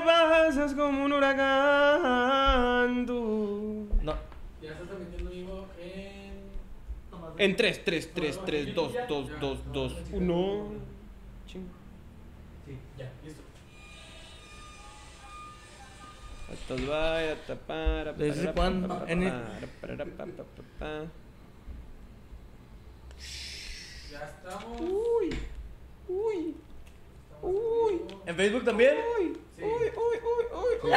me pasas como un huracán. Tú. No. Ya se está metiendo vivo en. En 3, 3, 3, 3, 2, 2, 2, 2, 1. Ching. Sí, ya, listo. Estos vaya, tapara, ¿Desde para, cuándo? para, En el- para, para, para, para, para. Ya estamos. Uy, uy, uy, ¿En Facebook también? uy, Sí. uy, uy, uy, uy.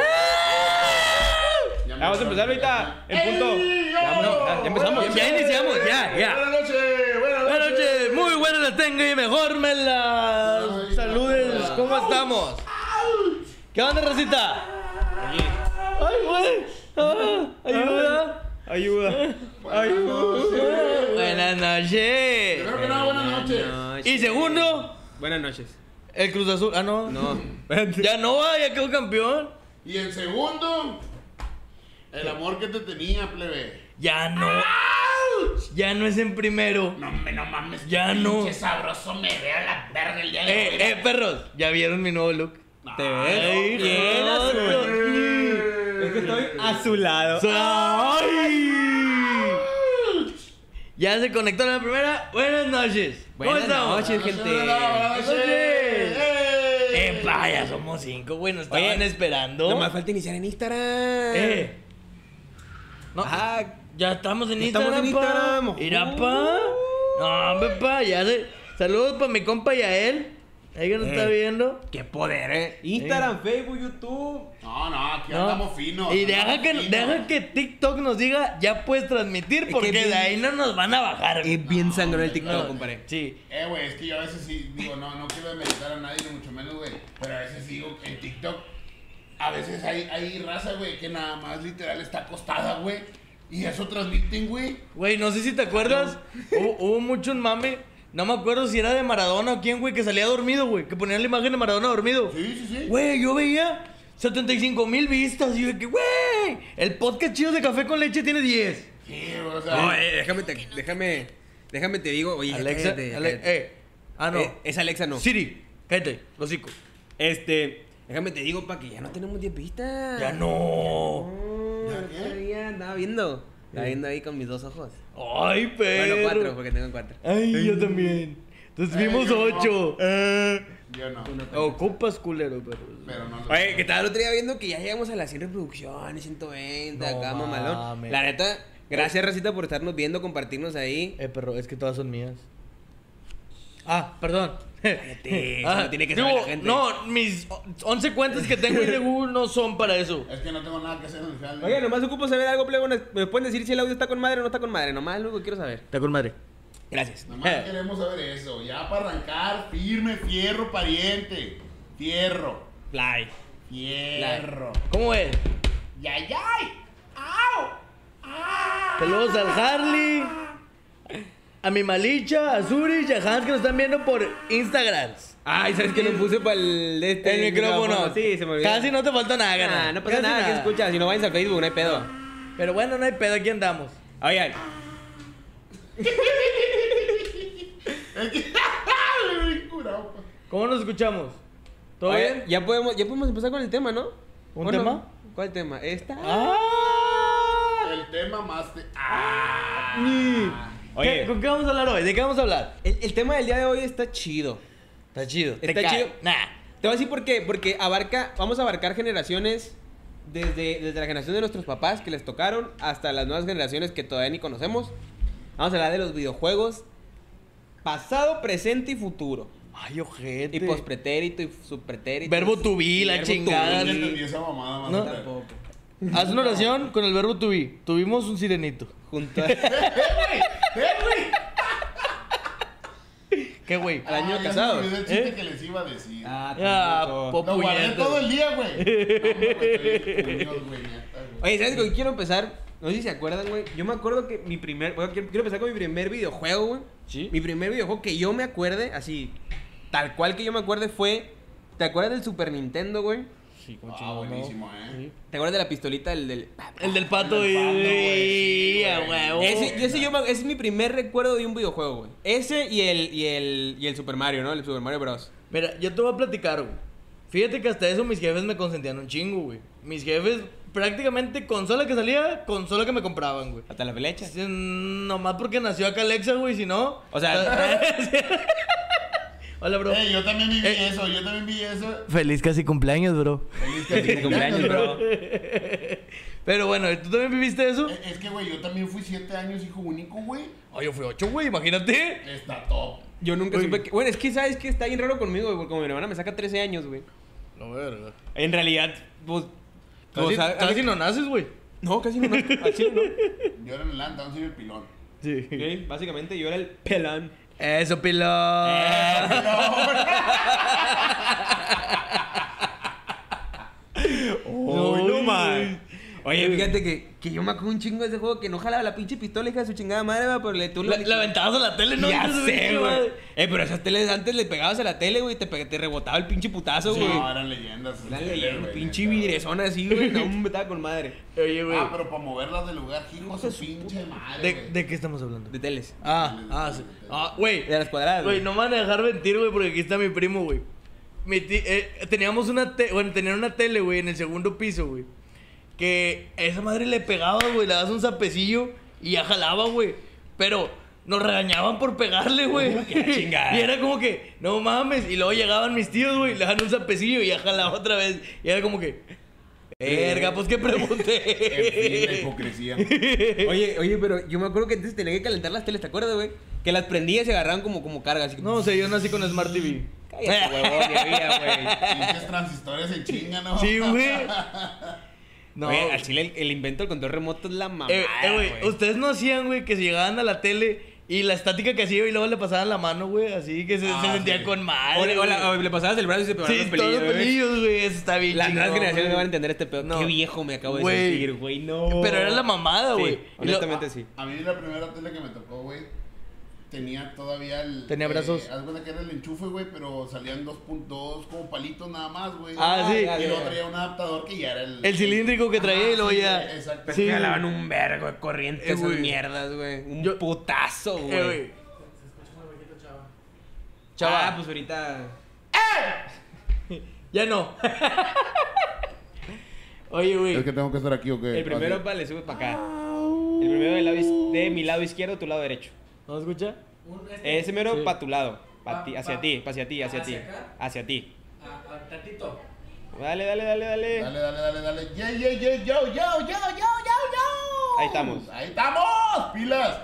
Ya me Vamos a empezar ahorita, en punto. Ya, vámonos, ya, ya empezamos. Ya iniciamos, ya, ya. Buenas noches, buenas Buenas noches. noches, muy buenas las tengo y mejor me las Ay, saludes. ¿Cómo estamos? ¿Qué onda, Rosita? Ay, güey. Ah, ayuda. Ayuda, ayuda. Buenas noches. Primero que nada, buenas noches. Y segundo, Buenas noches. El Cruz Azul. Ah, no. No, Ya no, va, ya quedó campeón. Y en segundo, el amor que te tenía, plebe. Ya no. Ya no es en primero. No, me, no mames. Ya no. Qué sabroso me ve a la verga el día de hoy. Eh, eh, perros. ¿Ya vieron mi nuevo look? ¿Te Ay, ves? Bien joder. azul. Es que estoy azulado. ¡Ay! Ya se conectó la primera. Buenas noches. ¿Cómo Buenas noches, gente. Buenas noches. Eh, Eh. pa, ya somos cinco, güey. Nos estaban Oye, esperando. Nomás falta iniciar en Instagram. Eh. No, Ah, ya estamos en ya Instagram. estamos en pa. Instagram. Mira, pa. No, hombre, pa. Ya se... Saludos para mi compa Yael. Ahí que nos Eh. está viendo. qué poder, eh. Instagram, Facebook, YouTube. No, no, aquí No. andamos finos. Y deja que, finos. deja que TikTok nos diga, ya puedes transmitir, Es que porque bien- de ahí no nos van a bajar. Es bien sangrón el TikTok, No, compadre. Sí. Eh, güey, es que yo a veces sí, digo, no, no quiero demeritar a nadie, ni mucho menos, güey. Pero a veces digo que en TikTok, a veces hay, hay raza, güey, que nada más literal está acostada, güey. Y eso transmiten, güey. Güey, no sé si te acuerdas, hubo, hubo mucho un mame. No me acuerdo si era de Maradona o quién, güey, que salía dormido, güey. Que ponían la imagen de Maradona dormido. Sí, sí, sí. Güey, yo veía 75 mil vistas. Y yo que, güey, el podcast chido de café con leche tiene 10. Sí, o sea. No, eh, déjame, te, déjame, déjame te digo, oye, Alexa, cállate, Ale- cállate. eh. Ah, no. Eh, es Alexa, no. Siri, cállate, hocico. Este, déjame te digo, pa, que ya no tenemos 10 vistas. Ya no. No, ¿Ya qué? otro día andaba viendo. Estaba viendo ahí con mis dos ojos. Ay, pero. Bueno, cuatro, porque tengo cuatro. Ay, yo también. Entonces Ay, vimos yo no. ocho. Eh. Yo no. Ocupas, culero, pero. Pero no lo Oye, que estaba el otro día viendo que ya llegamos a las 100 reproducciones, 120, No acá mamalón. La neta, gracias Racita por estarnos viendo, compartirnos ahí. Eh, pero es que todas son mías. Ah, perdón. Cállate, eso no tiene que digo, saber la gente. No, mis 11 cuentas que tengo de Google no son para eso. Es que no tengo nada que hacer en el jale. Oye, nomás ocupo saber algo, plebo. ¿Me pueden decir si el audio está con madre o no está con madre? Nomás que quiero saber. Está con madre. Gracias. Nomás Eh. queremos saber eso. Ya para arrancar, firme, fierro, pariente. Fierro. Fly. Fierro. ¿Cómo ves? ¡Yay, yay! ¡Au! ¡Ah! Saludos al Harley, a mi Malicha, a Zurich, a Hans que nos están viendo por Instagram. Ay, ¿sabes qué lo puse para el, este, El micrófono. Sí, se me olvidó. Casi no te falta nada, Nah, gana. no pasa Casi nada, que escucha. Si no vayan al Facebook, no hay pedo. Pero bueno, no hay pedo, aquí andamos. Oigan. ¿Cómo nos escuchamos? ¿Todo oye, bien? Ya podemos, ya podemos empezar con el tema, ¿no? ¿Un tema? ¿Cuál tema? ¿Esta? ¡Ah! El tema más. de- ¡Ah! Oye. ¿Qué- ¿Con qué vamos a hablar hoy? ¿De qué vamos a hablar? El, el tema del día de hoy está chido. Está chido. ¿Te Está cae? chido. Nah. Te voy a decir por qué. Porque abarca, vamos a abarcar generaciones desde, desde la generación de nuestros papás que les tocaron hasta las nuevas generaciones que todavía ni conocemos. Vamos a hablar de los videojuegos pasado, presente y futuro. Ay, ojete. Y pospretérito y subpretérito. Verbo to be, la chingada. No be. entendí esa mamada, más No. Tampoco. Haz una oración con el verbo to be. Tuvimos un sirenito. Junto a- ¡Eh, güey! ¡Eh, güey! ¿Qué güey? Al año Ah, casado. me olvidó el chiste ¿Eh? que les iba a decir. Ah, Ah, Lo guardé todo el día, güey. No. Oye, ¿sabes con qué quiero empezar? No sé si se acuerdan, güey. Yo me acuerdo que mi primer. bueno, quiero, quiero empezar con mi primer videojuego, güey. ¿Sí? Mi primer videojuego que yo me acuerde, así, tal cual que yo me acuerde fue. ¿Te acuerdas del Super Nintendo, güey? Sí, como Ah, buenísimo, eh. ¿Te acuerdas de la pistolita, el del. El del pato, El del pato, y... güey, sí, a güey. huevo. Ese, ese, yo ese es mi primer recuerdo de un videojuego, güey. Ese y el, y el, y el Super Mario, ¿no? El Super Mario Bros. Mira, yo te voy a platicar, güey. Fíjate que hasta eso mis jefes me consentían un chingo, güey. Mis jefes, prácticamente consola que salía, consola que me compraban, güey. Hasta la flecha. Sí, Nomás porque nació acá Alexa, güey, si no. O sea- Hola, bro. Eh, yo también viví Eh. eso, yo también viví eso. Feliz casi cumpleaños, bro. Feliz Feliz cumpleaños, bro. Pero bueno, ¿tú también viviste eso? Eh, Es que, güey, yo también fui siete años hijo único, güey. Ay, yo fui ocho, güey, imagínate. Está top. Yo nunca Uy. supe que. Bueno, es que sabes que está bien raro conmigo, güey, porque como mi hermana me saca 13 años, güey. No, verga. En realidad, pues. Casi, o sea, casi no naces, güey. No, casi no. Al chile no. Yo era el Lanta, soy el pilón. Sí. Ok, Básicamente yo era el pelán. Eso, pilón. Más. Oye, fíjate que, que yo me acuerdo un chingo de ese juego que no jalaba la pinche pistola, hija de su chingada madre, va, pero le tú La, la aventabas a la tele, ¿no? Ya sé, güey. Eh, pero esas teles antes le pegabas a la tele, güey, te, te rebotaba el pinche putazo, güey. No, eran leyendas. La Sí, leyenda, güey, pinche neta, vidresona así, güey. No, me estaba con madre. Oye, güey. Ah, pero para moverlas del lugar, hijo de su pinche madre. ¿De, güey. ¿De qué estamos hablando? De teles. Ah, ah, sí. Ah, güey. De las cuadradas. Güey, no me van a dejar mentir, güey, porque aquí está mi primo, güey. Mi eh, teníamos una te bueno, tenían una tele, güey, en el segundo piso, güey. Que esa madre le pegaba, güey, le dabas un zapecillo y ya jalaba, güey. Pero nos regañaban por pegarle, güey. Y era como que, no mames. Y luego llegaban mis tíos, güey, le daban un zapecillo y ya jalaba otra vez. Y era como que, verga, pues qué En fin, la pregunté. hipocresía. Oye, oye, pero yo me acuerdo que antes tenía que calentar las teles, ¿te acuerdas, güey? Que las prendías y se agarraban como, como carga, así no, o sea, yo nací con Smart TV. Cállate, huevón, que había, güey. Pinches transistores en chinga, ¿no? Sí, güey. No. Oye, al chile el, el invento del control remoto es la mamada, Eh, eh, güey, güey. ustedes no hacían, güey, que se llegaban a la tele y la estática que hacía y luego le pasaban la mano, güey, así que se, Ah, se sentía sí. con O madre. le, o la- güey. o le pasabas el brazo y se pegaban Sí, los todos pelillos, los güey. pelillos, güey, eso está bien Las nuevas generaciones no van a entender este pedo. No. Qué viejo me acabo de sentir, güey. No. Pero era la mamada, Sí, güey. Lo- honestamente sí. A mí la primera tele que me tocó, güey, tenía todavía el... Tenía brazos. Eh, haz cuenta que era el enchufe, güey, pero salían dos, dos como palitos nada más, güey. Ah, sí. Y luego traía un adaptador que ya era el... El cilíndrico que traía y luego sí, ya- Exacto. Sí, jalaban un vergo de corriente Eh, esas mierdas, güey. Un Yo- putazo, güey. Eh, güey. Chava. Chava. Ah, pues ahorita. Ya no. Oye, güey. Es que tengo que estar aquí o qué. El primero Así. pa, le sube para acá. El primero del lado is- de mi lado izquierdo, tu lado derecho. ¿No escucha? Un, este, Ese mero Sí. para tu lado. Pa Pa- ti, hacia pa- ti, hacia ti, hacia ti. ¿Hacia acá? Hacia ti. Ah, ah, tantito. Dale, dale, dale, dale. Dale, dale, dale, dale. Yeah, yeah, yeah, yo, yo, yo, yo, yo, yo. Ahí estamos. Ahí estamos. Pilas.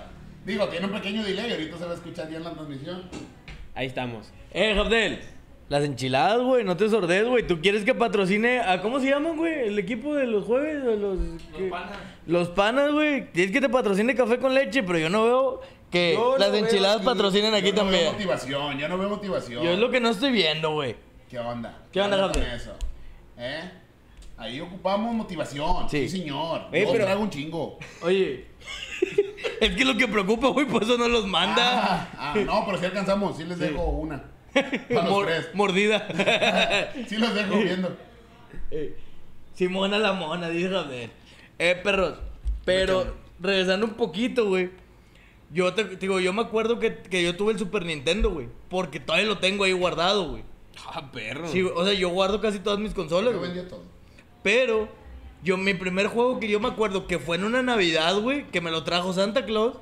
Digo, tiene un pequeño delay. Ahorita se va a escuchar bien la transmisión. Ahí estamos. Eh, Jabdel. Las enchiladas, güey, no te sordes, güey. ¿Tú quieres que patrocine a cómo se llaman, güey? El equipo de los jueves, de los que- Los panas. Los panas, güey. Tienes que te patrocine café con leche, pero yo no veo que Yo las veo enchiladas aquí. patrocinen aquí yo no Veo también. motivación, yo no veo motivación. Yo es lo que no estoy viendo, güey. ¿Qué onda? ¿Qué onda, con Javier? eso? ¿Eh? Ahí ocupamos motivación. Sí. Sí, señor. Oye, Yo pero- traigo un chingo. Oye. es que lo que preocupa, güey, por eso no los manda. Ah, ah, no, pero sí alcanzamos. Sí les dejo una. Mor- tres. mordida. Sí los dejo viendo. Eh, Simona la mona, dice Javier. Eh, perros. Pero, regresando un poquito, güey. Yo te, te digo, yo me acuerdo que, que yo tuve el Super Nintendo, güey. Porque todavía lo tengo ahí guardado, güey. Ah, perro. Sí, o sea, yo guardo casi todas mis consolas, Yo vendía todo. Pero, yo, mi primer juego que yo me acuerdo que fue en una Navidad, güey, que me lo trajo Santa Claus,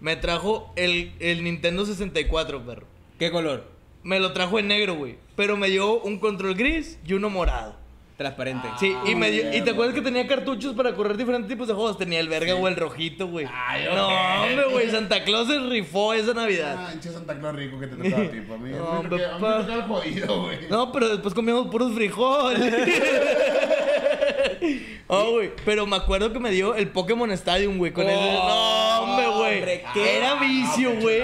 me trajo el, el Nintendo 64, perro. ¿Qué color? Me lo trajo en negro, güey. Pero me dio un control gris y uno morado. Transparente. Sí, y, me dio- y te acuerdas que tenía cartuchos para correr diferentes tipos de juegos. Tenía el verga o el rojito, güey. Ay, no, hombre, güey. Santa Claus se rifó esa Navidad. Ah, hinche Santa Claus rico que te tocaba a ti. Para mí, No, el jodido, güey. No, pero después comíamos puros frijoles. Oh, güey. Pero me acuerdo que me dio el Pokémon Stadium, güey. Con ese. No, hombre, güey. hombre, Era vicio, qué güey.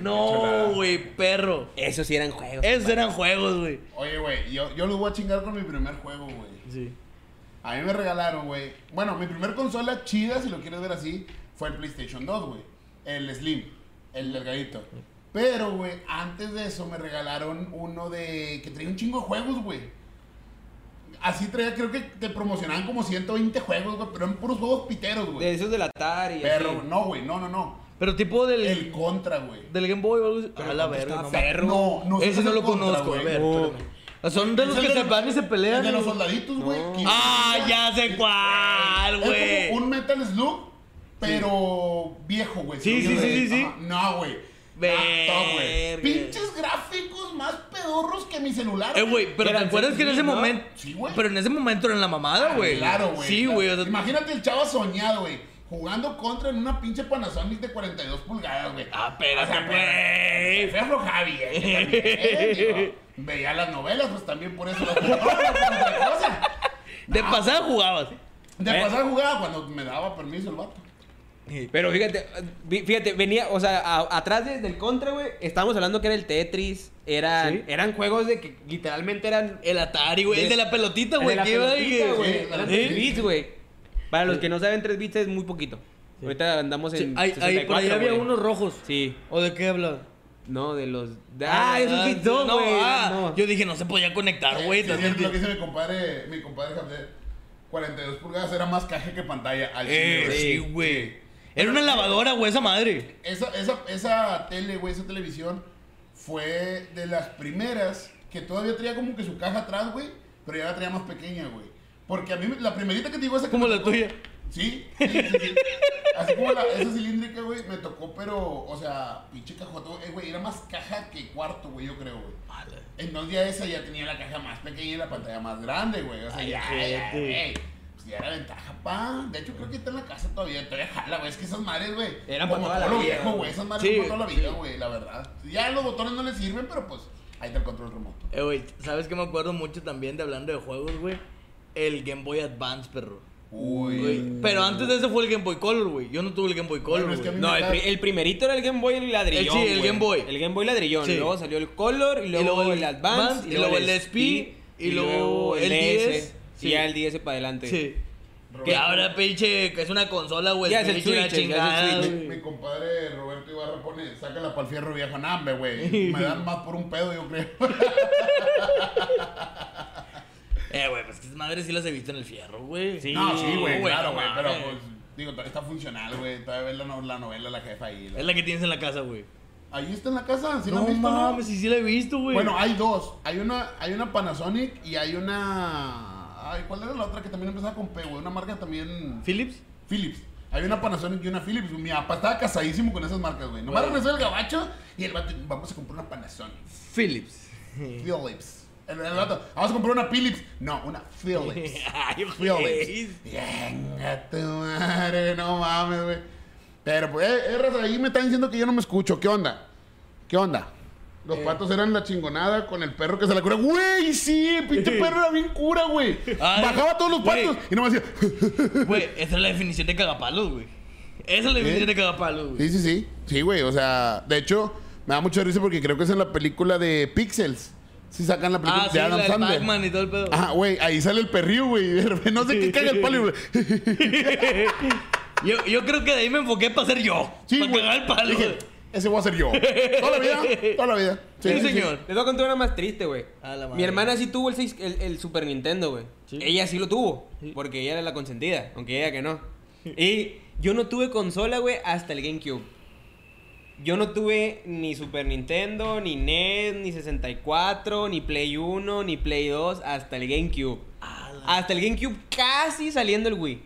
No, güey, perro. Esos sí eran juegos. Esos eran juegos, güey. Oye, güey, yo, yo los voy a chingar con mi primer juego, güey. Sí. A mí me regalaron, güey. Bueno, mi primer consola chida, si lo quieres ver así, fue el PlayStation 2, güey. El Slim, el delgadito. Pero, güey, antes de eso me regalaron uno de. que traía un chingo de juegos, güey. Así traía, creo que te promocionaban como 120 juegos, güey, pero eran puros juegos piteros, De güey. esos del Atari. Pero, así. no, güey, no, no, no. Pero tipo del. El contra, güey. del Game Boy o algo así. La ¿cuánto verga. no perro? No, no Ese no lo Contra, conozco, güey. a ver. No. Son de los que se van y se pelean. El de los soldaditos, güey. Ah, ya sé cuál, Es güey. como un Metal Slug, pero viejo, güey. Sí, sí, sí, sí. No, güey. Ah. Pinches gráficos más pedorros que mi celular. Eh, güey, pero ¿te acuerdas que en ese momento. Sí, güey. Pero en ese momento era en la mamada, güey. Claro, güey. Sí, güey. Imagínate el chavo soñado, güey. Jugando contra en una pinche Panasonic de 42 pulgadas, güey. Ah, espérate, O sea, güey. Fue bien. eh. Veía las novelas, pues también por eso las jugaba. De pasada jugabas. De Eh. pasar jugaba cuando me daba permiso el vato. Pero fíjate, fíjate, venía, o sea, a- atrás de- del contra, güey, estábamos hablando que era el Tetris, eran, Sí. eran juegos de que literalmente eran... El Atari, güey. El de la pelotita, el güey. de la pelotita, güey, sí, eran sí. 3 bits, güey. Para los que no saben, 3 bits es muy poquito. Ahorita andamos Sí, en ahí, ahí, por ahí 64, había güey. unos rojos. Sí. ¿O de qué hablas? No, de los... de- ah, esos bits no, no, güey. ah, no. Yo dije, no se podía conectar, Eh, güey. sí, también- es lo que dice mi compadre, mi compadre Javier. 42 pulgadas era más caja que pantalla al Eh, chile, sí, güey. Era una lavadora, güey, esa madre. Esa, esa, esa tele, güey, esa televisión fue de las primeras que todavía traía como que su caja atrás, güey, pero ya la traía más pequeña, güey. Porque a mí, la primerita que te digo, esa Como la tocó- tuya. Sí, sí, sí, sí. Así como la, esa cilíndrica, güey, me tocó, pero, o sea, pinche cajota, eh, güey, era más caja que cuarto, güey, yo creo, güey. Entonces ya esa ya tenía la caja más pequeña y la pantalla más grande, güey. O sea, Ay, ya, ya, güey. Pues ya era ventaja, pa. De hecho, creo que está en la casa todavía. Todavía jala, güey. Es que esas madres, güey. Eran como para toda todo la vida, viejo, güey. Esas madres Sí, son para toda la vida, güey, la verdad. Ya los botones no les sirven, pero pues ahí está el control remoto. Eh, güey, ¿sabes qué me acuerdo mucho también de hablando de juegos, güey? El Game Boy Advance, perro. Uy. Güey, Pero antes de eso fue el Game Boy Color, güey. Yo no tuve el Game Boy Color, Bueno, es que a güey. mí No, el, cae- pri- el primerito era el Game Boy el ladrillón. El- sí, el güey. Game Boy. El Game Boy ladrillón. Sí. Luego salió el Color, y luego, el Advance, y luego el SP, y luego el 10. Y ya el 10 para adelante. Sí. Roberto- Que ahora, pinche, que es una consola, güey. Ya es el Switch, ya es el chingada, Switch. Mi, güey. mi compadre Roberto Ibarra pone, sácala para el fierro viejo, nambe, güey. Me dan más por un pedo, yo creo. Eh, güey, pues que esas madres sí las he visto en el fierro, güey. Sí. no, sí, güey, güey, claro, no güey. Pero pues, digo, todavía está funcional, güey. Todavía ves la, no- la novela, la jefa ahí. la- Es la que tienes en la casa, güey. Ahí está en la casa, ¿sí la no han visto, no? mames, sí, sí la he visto, güey. Bueno, hay dos. Hay una, hay una Panasonic y hay una. Ay, ¿cuál era la otra que también empezaba con P, güey? Una marca también. ¿Philips? Philips. Hay una Panasonic y una Philips. Mi papá estaba casadísimo con esas marcas, güey. Nomás regresó el gabacho y el vato, vamos a comprar una Panasonic. Philips. Philips. El, el vamos a comprar una Philips. No, una Philips. Ay, Philips. Venga, tu madre, no mames, güey. Pero pues, eh, eh, ahí me están diciendo que yo no me escucho. ¿Qué onda? ¿Qué onda? Los Eh. patos eran la chingonada con el perro que se la cura. Güey, sí, el pinche perro era bien cura, güey. Ay, Bajaba todos los patos y no me decía. Güey, esa es la definición de cagapalos, güey. Esa es la definición de cagapalos, güey. Sí, sí, sí. Sí, güey. O sea, de hecho, me da mucha risa porque creo que es en la película de Pixels. Si sacan la película Ah, de sí, Adam la del Sandler. Pac-Man y todo el pedo. Ajá, güey, ahí sale el perrillo, güey. No sé qué caga el palo, güey. Yo, yo creo que de ahí me enfoqué para ser yo. Sí, para cagar el palo. Dije, ese voy a ser yo. Toda la vida, toda la vida. Sí, señor. Les voy a contar una más triste, güey. Mi hermana sí tuvo el, seis- el, el Super Nintendo, güey. Sí. Ella sí lo tuvo. Sí. Porque ella era la consentida, aunque ella que no. Y yo no tuve consola, güey, hasta el GameCube. Yo no tuve ni Super Nintendo, ni NES, ni 64, ni Play 1, ni Play 2, hasta el GameCube. La, Hasta el GameCube casi saliendo el Wii.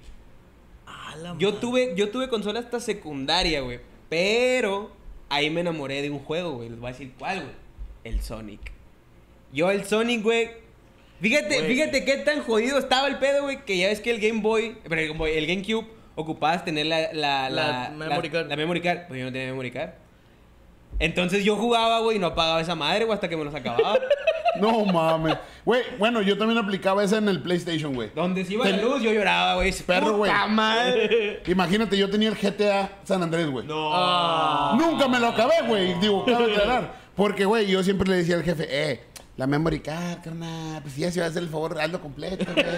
Yo madre. tuve, yo tuve consola hasta secundaria, güey. Pero ahí me enamoré de un juego, güey. Les voy a decir cuál, güey. El Sonic. Yo el Sonic, güey. Fíjate, Güey. fíjate qué tan jodido estaba el pedo, güey. Que ya ves que el Game Boy, pero el Game Boy, el GameCube, ocupabas tener la, la, La la, memory card. La memory card. Pues yo no tenía memory card. Entonces yo jugaba, güey, y no apagaba esa madre, güey, hasta que me los acababa. No mames. Güey, bueno, yo también aplicaba esa en el PlayStation, güey. Donde se iba la Ten- luz, yo lloraba, güey. Perro, güey. Imagínate, yo tenía el GTA San Andrés, güey. No. Nunca me lo acabé, güey. Digo, cabe aclarar. Porque, güey, yo siempre le decía al jefe, eh, la memory card, carnal, pues ya se va a hacer el favor, hazlo completo, güey.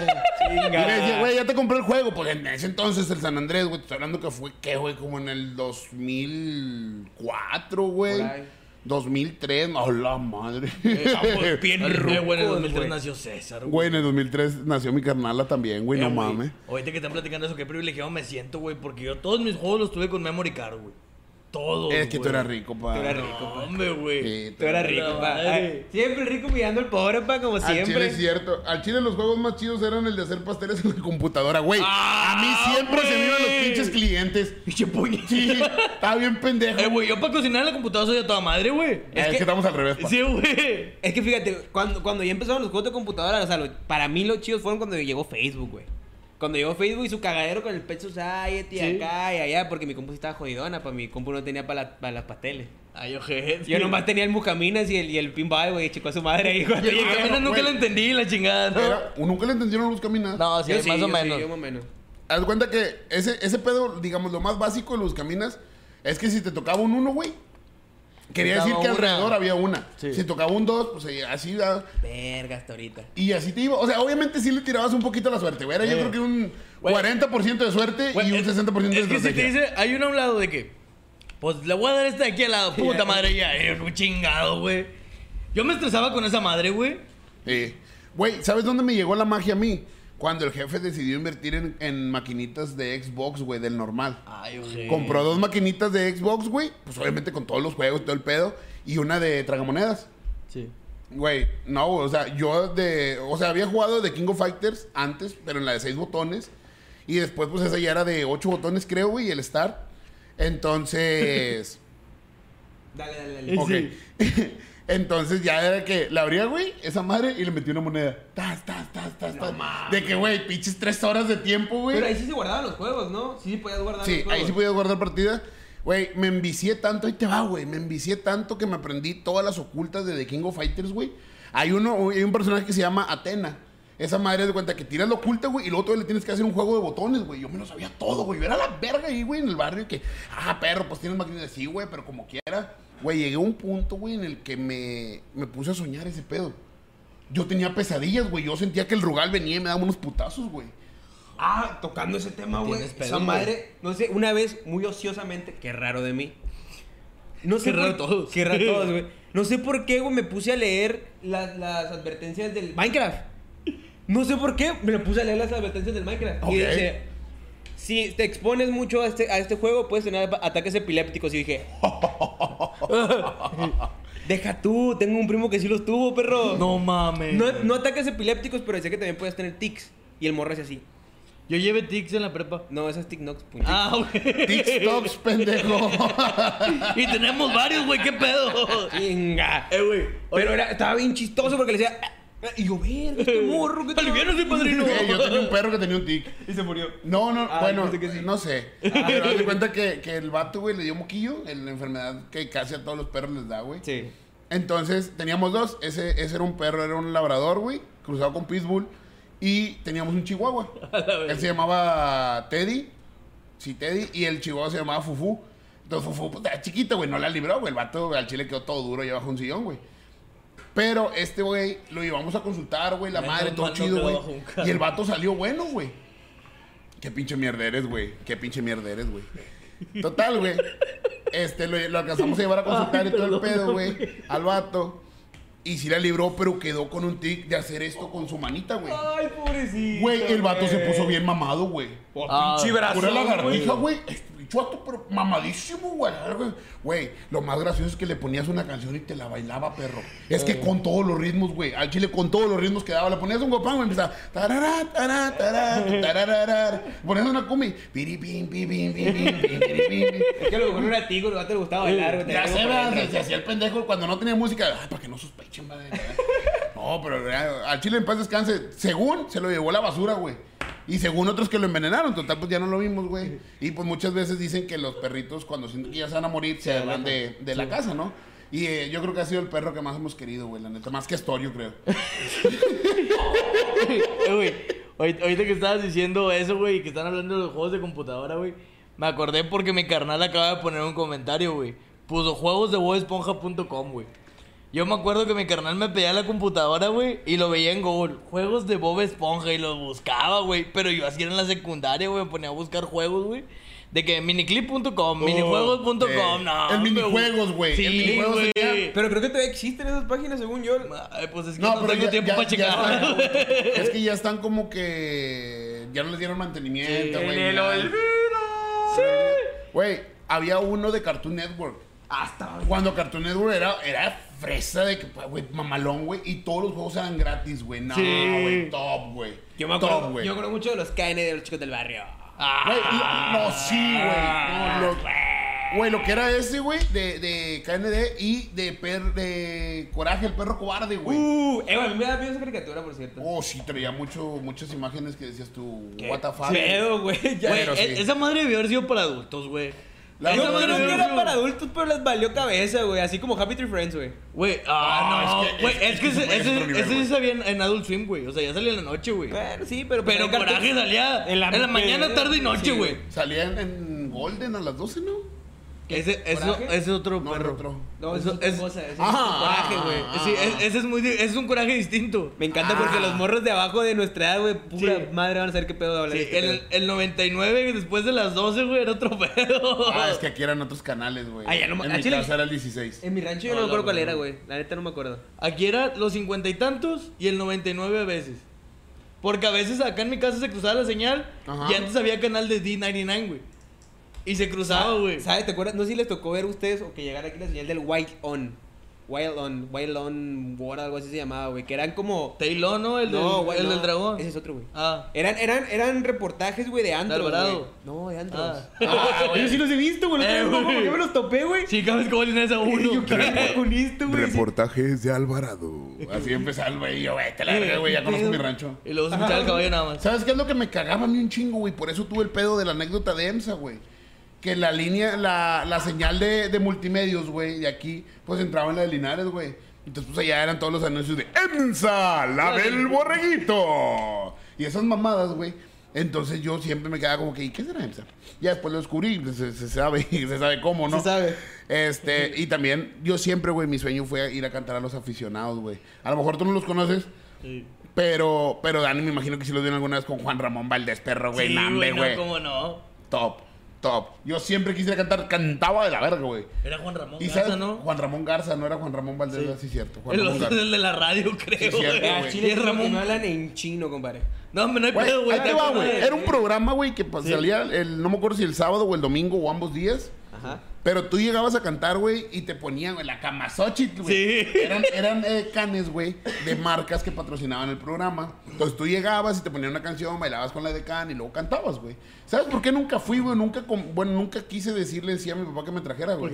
Y decía, güey, ya te compré el juego. Pues en ese entonces el San Andrés, güey, te estoy hablando que fue, ¿qué, güey? Como en el 2004, güey. Por ahí. 2003, no, la madre. Estamos bien Rucos, güey. En el 2003 güey. nació César, Güey, en el 2003 nació mi carnala también, güey, Eh, no güey, mames. Ahorita que están platicando eso, qué privilegiado me siento, güey. Porque yo todos mis juegos los tuve con Memory Card, güey. Todos, Es que tú eras rico, pa. Tú eras rico, No, pa. hombre, güey. Sí, Tú eras rico, pa. Ay, Siempre rico mirando al pobre, pa, como Al chile siempre. es cierto. Al chile los juegos más chidos eran el de hacer pasteles en la computadora, güey. Ah, a mí siempre se me iban los pinches clientes. Pinche. Sí, estaba bien pendejo. Eh, güey, yo para cocinar en la computadora soy a toda madre, güey. Eh, es, que- que, estamos al revés, pa. Sí, güey. Es que fíjate, cuando, cuando ya empezaron los juegos de computadora, o sea, lo- para mí los chidos fueron cuando llegó Facebook, güey. Cuando llegó Facebook y su cagadero con el Pet Society Sí. acá y allá, porque mi compu sí estaba jodidona, para mi compu no tenía para las pasteles. Ay, ojete. Yo nomás tenía el Mucaminas y el, y el Pinball, güey, chico a su madre ahí. cuando el llegué. Buscaminas nunca lo entendí, la chingada, ¿no? Era- nunca le entendieron los caminas. No, sí, Yo más sí, o yo sí, menos. yo más o menos. Haz cuenta que ese, ese pedo, digamos, lo más básico de los caminas es que si te tocaba un uno, güey, quería decir que una. alrededor había una. Sí. Si tocaba un dos, pues eh, así, ah, Verga, hasta ahorita. y así te iba. O sea, obviamente sí le tirabas un poquito la suerte, güey. Era yo Eh. creo que un Güey. 40% de suerte y un es- 60% de Es que si te dice, hay uno a un lado de que, pues le voy a dar este de aquí al lado, puta Ya. madre, ya, eh, un chingado, güey. Yo me estresaba con esa madre, güey. Sí. Güey, ¿sabes dónde me llegó la magia a mí? Cuando el jefe decidió invertir en, en maquinitas de Xbox, güey, del normal. Ay, ojete. Compró dos maquinitas de Xbox, güey. Pues obviamente con todos los juegos, todo el pedo. Y una de tragamonedas. Sí. Güey, no, o sea, yo de. O sea, había jugado de King of Fighters antes, pero en la de seis botones. Y después, pues esa ya era de ocho botones, creo, güey, y el Star. Entonces. Dale, dale, dale. ok. Entonces ya era que la abría, güey, esa madre, y le metí una moneda. Tas, tas, tas, tas, tas. De que, güey, pinches tres horas de tiempo, güey. Pero ahí sí se guardaban los juegos, ¿no? Sí, sí podías guardar Sí, los juegos. ahí sí podías guardar partida. Güey, me envicié tanto, ahí te va, güey. Me envicié tanto que me aprendí todas las ocultas de The King of Fighters, güey. Hay uno, hay un personaje que se llama Atena. Esa madre de cuenta que tiras la oculta, güey, y luego todavía le tienes que hacer un juego de botones, güey. Yo me lo sabía todo, güey. Yo era la verga ahí, güey, en el barrio. Que, ah, perro, pues tienes máquinas. Sí, güey, pero como quiera. Güey, llegué a un punto, güey, en el que me, me puse a soñar ese pedo. Yo tenía pesadillas, güey. Yo sentía que el Rugal venía y me daba unos putazos, güey. Ah, tocando ese tema, güey. Esa madre, no sé, una vez, muy ociosamente, qué raro de mí. No sé Qué raro por- todos. Qué raro todos, güey. No sé por qué, güey, me puse a leer las, las advertencias del Minecraft. No sé por qué, me lo puse a leer las advertencias del Minecraft. Y dice, si te expones mucho a este, a este juego, puedes tener ataques epilépticos. Y dije, deja tú, tengo un primo que sí los tuvo, perro. No mames. No, no ataques epilépticos, pero decía que también puedes tener tics. Y el morro es así. Yo llevé tics en la prepa. No, esas TikToks, puñetas. Ah, güey. TikToks, pendejo. y tenemos varios, güey, qué pedo. Chinga. Eh, güey. Pero era, estaba bien chistoso porque le decía. Y yo, verga, este morro, ¿qué tal? Aliviándose, padrino. Yo tenía un perro que tenía un tic. Y se murió. No, no, Ah, bueno, que sí. no sé. Pero haz de cuenta que, que el vato, güey, le dio moquillo, en la enfermedad que casi a todos los perros les da, güey. Sí. Entonces, teníamos dos. Ese, ese era un perro, era un labrador, güey, cruzado con pitbull. Y teníamos un chihuahua. Él se llamaba Teddy. Sí, Teddy. Y el chihuahua se llamaba Fufu. Entonces, Fufu, pues, era chiquito, güey, no la libró, güey. El vato al chile quedó todo duro y bajo un sillón, güey. Pero este güey lo llevamos a consultar, güey, la Menos madre, todo chido, güey. Y el vato salió bueno, güey. Qué pinche mierda eres, güey. Qué pinche mierda eres, güey. Total, güey. Este, lo, lo alcanzamos a llevar a consultar y todo el pedo, güey. Al vato. Y sí la libró, pero quedó con un tic de hacer esto con su manita, güey. Ay, pobrecito. Güey, el vato se puso bien mamado, güey. Ah, pinche brazo. Pura lagartija, güey. Chuato, pero mamadísimo, güey. Güey, lo más gracioso es que le ponías una canción y te la bailaba, perro. Es que con todos los ritmos, güey. Al chile con todos los ritmos que daba. Le ponías un gopán, güey, empezaba. Tarará, tará, tararara. Ponías una cumi. Es que lo mejor no era tigo, vato le gustaba bailar, güey. Ya Se, se hacía el pendejo cuando no tenía música. Ay, para que no sospechen, madre. No, pero al chile en paz descanse. Según se lo llevó la basura, güey. Y según otros que lo envenenaron, total, pues ya no lo vimos, güey. Y pues muchas veces dicen que los perritos, cuando sienten que ya se van a morir, se van de, de la casa, ¿no? Y eh, yo creo que ha sido el perro que más hemos querido, güey, la neta. Más que Astorio, creo. Güey, ahorita que estabas diciendo eso, güey, y que están hablando de los juegos de computadora, güey, me acordé porque mi carnal acaba de poner un comentario, güey. Puso juegos de bobesponja.com, güey. Yo me acuerdo que mi carnal me pedía la computadora, güey, y lo veía en Google. Juegos de Bob Esponja, y los buscaba, güey. Pero yo así era en la secundaria, güey, me ponía a buscar juegos, güey. De que miniclip.com, minijuegos.com, eh, no. el minijuegos, güey, el Sí, minijuegos güey. tenía- Pero creo que todavía existen esas páginas, según yo. Ay, pues es que No, no, pero tengo ya, tiempo ya- para checar. están- es que ya están como que ya no les dieron mantenimiento, En güey. el ya. olvido. Güey, había uno de Cartoon Network. Hasta. Cuando Cartoon Network era, era fresa de que, güey, mamalón, güey. Y todos los juegos eran gratis, güey. No, Sí. güey, top, güey. Yo me Top, acuerdo, güey. yo acuerdo mucho de los KN de los chicos del barrio. Güey, y- no, sí, güey. No, lo- Güey, lo que era ese, güey, de, de KND y de, per, de Coraje, el perro cobarde, güey. Uh, eh, güey, a mí me da miedo esa caricatura, por cierto. Oh, sí, traía mucho, muchas imágenes que decías tú, Qué what the fuck. pedo, güey. E- sí. esa madre debió haber sido para adultos, güey. La Yo Esa madre creo que debió era para adultos, pero les valió cabeza, güey. Así como Happy Tree Friends, güey. Güey, ah, No, no, es que- es- es, es que que ese, nivel, sí sabía en, en Adult Swim, güey. O sea, ya salía en la noche, güey. Bueno, sí, pero... Pero en Coraje salía en la, mañana, tarde y noche, Sí, güey. Salía en, en Golden a las 12, ¿no? Ese, eso, ese es otro No, perro. otro. No, Eso es es- cosa. Ese es Ah, coraje, ah, güey. ah. Sí, es- ese es muy, ese es un coraje distinto. Me encanta porque Ah. los morros de abajo de nuestra edad, güey, pura Sí. madre van a saber qué pedo hablar. Sí, de este el, pedo. el 99, después de las 12, güey, era otro pedo. Ah, es que aquí eran otros canales, güey. Ah, ya no me- En ah, mi chile. casa era el 16. En mi rancho yo No, no me acuerdo no, cuál no, era, no. güey. La neta no me acuerdo. Aquí era los cincuenta y tantos y el 99 a veces. Porque a veces acá en mi casa se cruzaba la señal Ajá. y antes había canal de D99, güey. Y se cruzaba, güey. ¿Sabes? ¿Te acuerdas? No sé si les tocó ver a ustedes o que llegara aquí la señal del Wild On. Wild On, Wild On War, algo así se llamaba, güey. Que eran como. Taylor, ¿no? El, del, güey, el no. del dragón. Ese es otro, güey. Ah. Eran, eran, eran reportajes, güey, de antros, Alvarado. güey. No, de antros. Ah. Ah, güey. Yo sí los he visto, güey. Eh, güey. ¿Por qué me los topé, güey? Sí, vez que vuelven a esa uno. Yo quiero con esto, güey. Reportajes de Alvarado. Así empezaba el güey. y Yo, vete a la verga, güey. Ya conozco mi rancho. Y luego se escuchaba el caballo nada más. ¿Sabes qué es lo que me cagaba a mí un chingo, güey? Por eso tuve el pedo de la anécdota de EMSA, güey. Que la línea, la, la señal de, de multimedios, güey, de aquí, pues entraba en la de Linares, güey. Entonces, pues allá eran todos los anuncios de EMSA, la del borreguito. Y esas mamadas, güey. Entonces yo siempre me quedaba como que, ¿y qué será EMSA? Ya después lo descubrí, pues, se, se sabe, se sabe cómo, ¿no? Se sabe. Este, y también, yo siempre, güey, mi sueño fue ir a cantar a los aficionados, güey. A lo mejor tú no los conoces, Sí, pero, pero Dani me imagino que sí lo vieron alguna vez con Juan Ramón Valdés, perro, güey. Sí, Nambe, no, güey. cómo no. Top, top. Yo siempre quise cantar, cantaba de la verga, güey. Era Juan Ramón Y Garza, sabes, ¿no? Juan Ramón Garza, no era Juan Ramón Valdés, Sí. así cierto. Juan El Ramón Garza. el de la radio, creo, Sí, cierto. Ah. Chile, es que Ramón. me hablan en chino, compadre. No, hombre, no hay Güey, pedo, güey. ahí te va, güey. Era un programa, güey, que pues, Sí. salía, el, no me acuerdo si el sábado o el domingo o ambos días. Ajá. Pero tú llegabas a cantar, güey, y te ponían, güey, la camazochit, güey. Sí. Eran, eran eh, canes, güey, de marcas que patrocinaban el programa. Entonces tú llegabas y te ponían una canción, bailabas con la de can y luego cantabas, güey. ¿Sabes por qué nunca fui, güey? Nunca, bueno, nunca quise decirle sí a mi papá que me trajera, güey.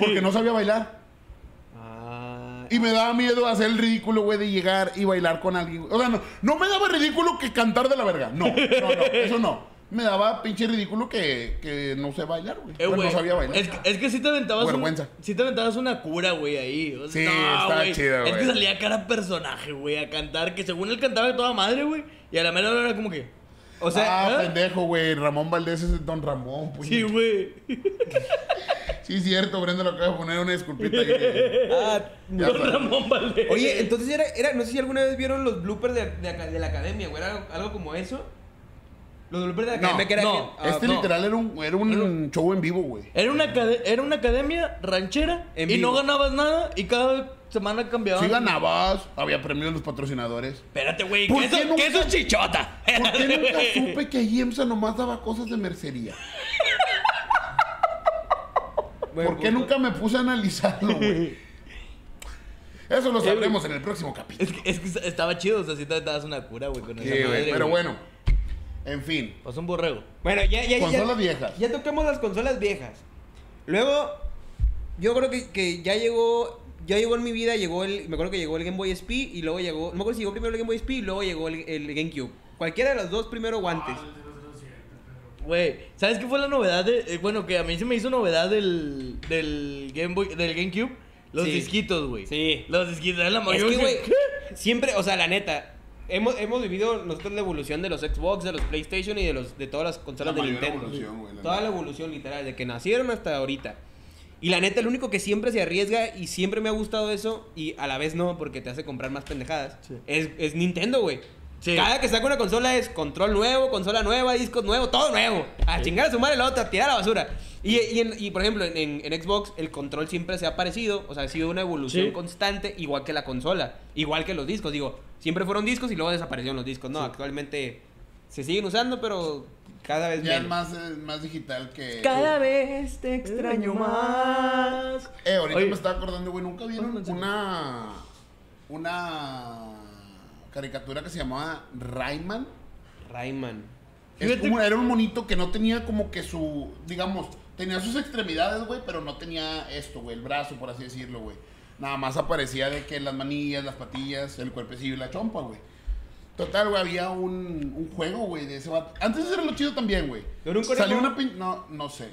Porque no sabía bailar. Ah. Y me daba miedo hacer el ridículo, güey, de llegar y bailar con alguien. O sea, no, no me daba ridículo que cantar de la verga. No, no, no, eso no. Me daba pinche ridículo que, que no sé bailar, güey. Eh, Bueno, güey, no sabía bailar. Es, que- es que sí te aventabas. un- Vergüenza. sí te aventabas una cura, güey, ahí. O sea, Sí, no, estaba güey. chido, Es que güey. salía cara personaje, güey, a cantar. Que según él cantaba de toda madre, güey. Y a la mera hora era como que. O sea, ah, ¿eh? pendejo, güey. Ramón Valdés es Don Ramón, Sí, puñeta. güey. Sí, cierto, Brenda lo acaba de poner una disculpita. ahí que- ah. Ramón Valdés. Oye, entonces era, era, no sé si alguna vez vieron los bloopers de, de, de la academia, güey. ¿Era algo como eso? De la No, academia que era. no, que- ah, este no. literal era un, era un show en vivo, güey. Era una, acade- era una academia ranchera En y no ganabas nada y cada semana cambiaban. Sí ganabas, había premios de los patrocinadores. Espérate, güey. ¿Por ¿Qué qué eso, nunca- ¿Qué eso es chichota? ¿Por qué nunca supe que IEMSA nomás daba cosas de mercería? ¿Por qué nunca me puse a analizarlo, güey? Eso lo sabremos en el próximo capítulo. Es que, es que estaba chido, o sea, si te dabas una cura, güey, con Sí, esa madre, güey, pero bueno. En fin. Pasó un borrego. Bueno, ya, ya, ya. Consolas viejas. Ya tocamos las consolas viejas. Luego, yo creo que, que ya llegó. Ya llegó en mi vida, llegó el. Me acuerdo que llegó el Game Boy SP y luego llegó. No me acuerdo si llegó primero el Game Boy SP y luego llegó el, el GameCube. Cualquiera de los dos primero guantes. Güey, ¿sabes qué fue la novedad de. eh, bueno, que a mí se me hizo novedad del. del Game Boy. del GameCube? Los Sí. disquitos, güey. Sí. Los disquitos, la Es mayor. que, güey, siempre, o sea, la neta, hemos, hemos vivido nosotros la evolución de los Xbox, de los PlayStation y de los de todas las consolas La de mayor Nintendo. evolución, güey, la Toda la evolución, literal, de que nacieron hasta ahorita. Y la neta, el único que siempre se arriesga y siempre me ha gustado eso, y a la vez no, porque te hace comprar más pendejadas, Sí. es, es Nintendo, güey. Sí. Cada que saca una consola es control nuevo, consola nueva, discos nuevos, todo nuevo. A chingar a su madre la otra, a tirar a la basura. Y, y, en- y, por ejemplo, en, en- Xbox el control siempre se ha parecido, o sea, ha sido una evolución Sí. constante, igual que la consola, igual que los discos. Digo, siempre fueron discos y luego desaparecieron los discos. No, actualmente se siguen usando, pero cada vez Ya es menos. más, es más digital que. Cada vez te extraño más. Eh, ahorita Oye. me estaba acordando, güey, nunca vieron una. Una. Caricatura que se llamaba Rayman. Rayman. Es Fíjate- como- era un monito que no tenía como que su. digamos, tenía sus extremidades, güey, pero no tenía esto, güey, el brazo, por así decirlo, güey. Nada más aparecía de que las manillas, las patillas, el cuerpecillo y la chompa, güey. Total, güey, había un, un juego, güey, de ese vato. Antes era lo chido también, güey. ¿No era un? Salió una pin... No, no sé.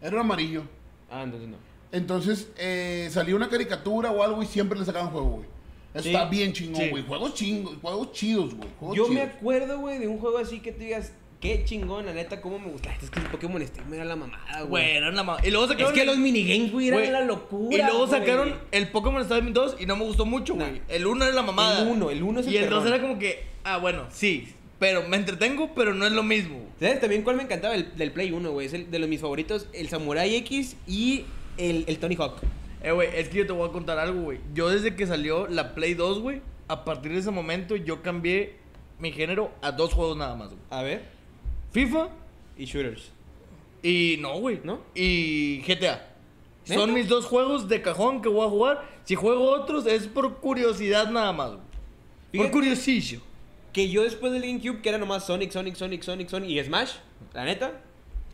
Era un amarillo. Ah, entonces no. Entonces, eh, salió una caricatura o algo y siempre le sacaban juego, güey. Eso Sí. está bien chingón, Sí. güey. Juegos chingos, juegos chidos, güey. Yo me acuerdo, güey, de un juego así que tú digas, qué chingón, la neta, cómo me gusta. Es que el Pokémon Stream era la mamada, güey. Güey, era una ma- Y luego Es sacaron. que los minigames, güey, eran Güey, la locura. Y luego güey. sacaron el Pokémon Stadium 2 y no me gustó mucho, Nah. güey. El 1 era la mamada. El uno, el uno es el Y el 2 perrón. era como que, ah, bueno, sí. Pero me entretengo, pero no es lo mismo. ¿Sabes también cuál me encantaba? El del Play 1, güey. Es el de los mis favoritos, el Samurai X y el, el Tony Hawk. Eh, güey, es que yo te voy a contar algo, güey. Yo desde que salió la Play 2, güey, a partir de ese momento yo cambié mi género a dos juegos nada más, güey. A ver. FIFA Y shooters. y no, güey. ¿No? Y GTA. ¿Neta? Son mis dos juegos de cajón que voy a jugar. Si juego otros es por curiosidad nada más, güey. Por curiosillo. Que yo después del GameCube, que era nomás Sonic, Sonic, Sonic, Sonic, Sonic y Smash, la neta,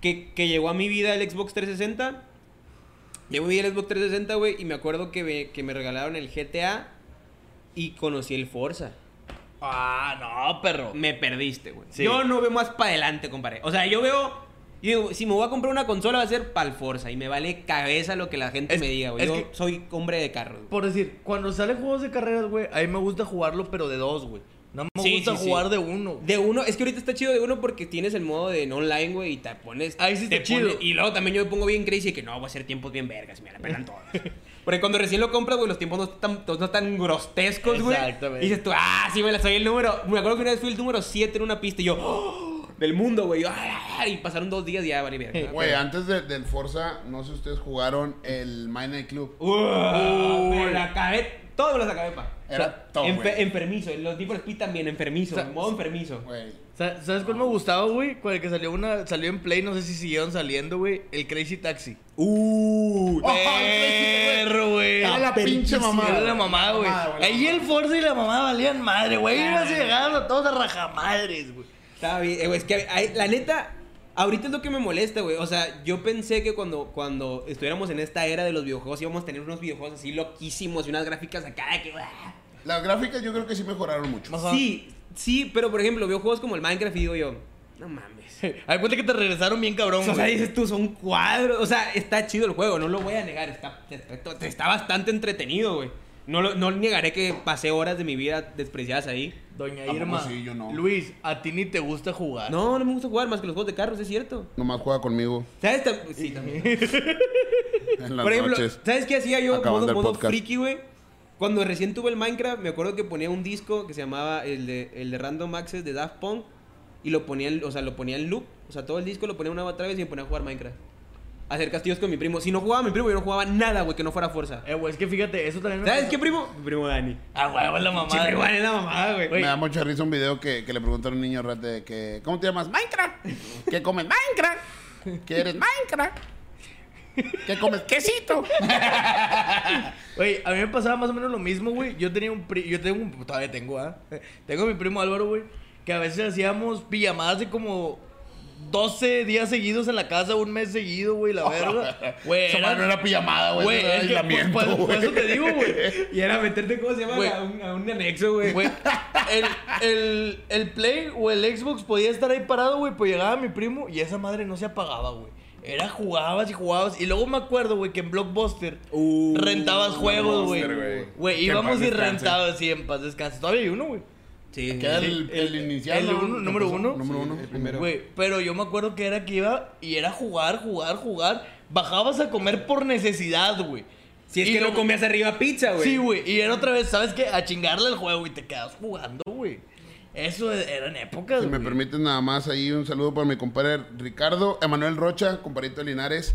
que, que llegó a mi vida el Xbox 360. A mi vida el Xbox 360, güey, y me acuerdo que me, que me regalaron el GTA y conocí el Forza. Ah, no, perro. Me perdiste, güey. Sí. Yo no veo más para adelante, compadre. O sea, yo veo. Yo digo, si me voy a comprar una consola va a ser para el Forza y me vale cabeza lo que la gente Es- me diga, güey. Yo que- soy hombre de carros. güey. Por decir, cuando salen juegos de carreras, güey, a mí me gusta jugarlo, pero de dos, güey. No me Sí, gusta sí, sí. jugar de uno. De uno, es que ahorita está chido de uno porque tienes el modo de no online, güey, y te pones. Ahí sí está chido. pones- y luego también yo me pongo bien crazy que no, voy a hacer tiempos bien vergas, me la pelan todos. Porque cuando recién lo compras, güey, los tiempos no están, no están grotescos, güey. Exactamente. Y dices tú, ah, sí, me la soy el número. Me acuerdo que una vez fui el número 7 en una pista y yo, ¡oh! Del mundo, güey. Y pasaron dos días y ya, vale, verga. Güey, antes de- del Forza, no sé si ustedes jugaron el Night Club. Me la acabé, todo me lo acabé, pa. Era todo, Enfe- güey. enfermizo, los tipos Speed también, enfermizo, O sea, en modo enfermizo. Güey. Sa- ¿Sabes cuál me gustaba, güey? Con el que salió una salió en Play, no sé si siguieron saliendo, güey. El Crazy Taxi. Uh, Oh, el Crazy, Perro, güey. Era la pinche mamada. Era la mamada, güey. Mamada, güey, la Ahí el. Forza y la mamada valían madre, güey. Ibas y llegaban a todos a rajamadres, güey. Estaba bien, eh, es que hay- la neta, ahorita es lo que me molesta, güey. O sea, yo pensé que cuando, cuando estuviéramos en esta era de los videojuegos íbamos a tener unos videojuegos así loquísimos y unas gráficas acá de que... Las gráficas yo creo que sí mejoraron mucho. Ajá. Sí, sí, pero por ejemplo, veo juegos como el Minecraft y digo yo, no mames. Hay cuenta que te regresaron bien cabrón, O sea, güey. dices tú, son cuadros. O sea, está chido el juego, no lo voy a negar. Está, está, está bastante entretenido, güey. No, lo- no negaré que pasé horas de mi vida despreciadas ahí. Doña ¿A poco Irma. sí? Yo no. Luis, a ti ni te gusta jugar. No, no me gusta jugar más que los juegos de carros, es cierto. Nomás juega conmigo ¿Sabes? Tam- Sí, también. en las Por ejemplo, noches. ¿sabes qué hacía yo? Modo, modo friki, güey. Cuando recién tuve el Minecraft, me acuerdo que ponía un disco que se llamaba el de, el de Random Access de Daft Punk. Y lo ponía, en- o sea, lo ponía en loop. O sea, todo el disco lo ponía una otra vez y me ponía a jugar Minecraft. Hacer castillos con mi primo. Si no jugaba mi primo, yo no jugaba nada, güey, que no fuera fuerza. Eh, güey, es que fíjate, eso también me ¿Sabes qué primo? Mi primo Dani. Ah, güey, es la Sí, mamada. primo Dani es la mamada, güey. Güey. Me da mucha risa un video que, que le preguntan a un niño rete de que, ¿cómo te llamas? Minecraft. ¿Qué comes? Minecraft. ¿Qué eres? Minecraft. ¿Qué comes? Quesito. Güey, a mí me pasaba más o menos lo mismo, güey. Yo tenía un primo, yo tengo un, todavía tengo, ¿ah? Tengo a mi primo Álvaro, güey, que a veces hacíamos pijamadas de como 12 días seguidos en la casa, un mes seguido, güey, la verga. Güey, era- era pijamada, güey. Güey, es que, por, güey. eso te digo, güey. Y era meterte, ¿cómo se llama? A un, a un anexo, güey. Güey, el, el, el Play o el Xbox podía estar ahí parado, güey, pues llegaba mi primo y esa madre no se apagaba, güey. Era jugabas y jugabas. Y luego me acuerdo, güey, que en Blockbuster Uh, rentabas juegos, güey. Güey. Íbamos y rentabas, sí, en paz descanse. Todavía hay uno, güey. Sí, Queda sí. el, el inicial. el ¿no? uno, ¿Qué número uno. Número Sí, uno. el primero. Güey, pero yo me acuerdo que era que iba y era jugar, jugar, jugar. Bajabas a comer por necesidad, güey. Si es Y que no luego- comías arriba pizza, güey. Sí, güey. Y era otra vez, ¿sabes qué? A chingarle el juego y te quedas jugando, güey. Eso eran épocas, Si me güey. permites nada más ahí un saludo para mi compadre Ricardo Emanuel Rocha, compadrito de Linares.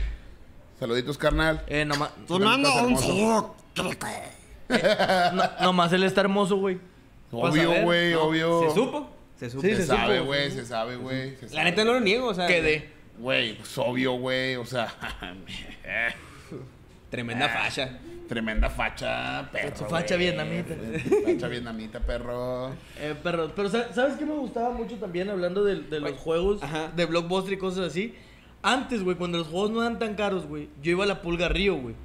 Saluditos, carnal. Eh, nomás, Hermanito hermoso. no- nomás él está hermoso, güey. Obvio, güey, No, obvio. ¿Se supo? Se supo. Sí, Se se sabe, güey, se sabe, güey. se La sabe. neta no lo niego, o sea. Quedé. Güey, pues obvio, güey, o sea. Tremenda Ah. facha. Tremenda facha, perro. Su facha güey. vietnamita. Facha vietnamita, perro. Eh, pero, pero sa- ¿sabes qué me gustaba mucho también hablando de, de los juegos ajá. de Blockbuster y cosas así? Antes, güey, cuando los juegos no eran tan caros, güey, yo iba a la Pulga Río, güey.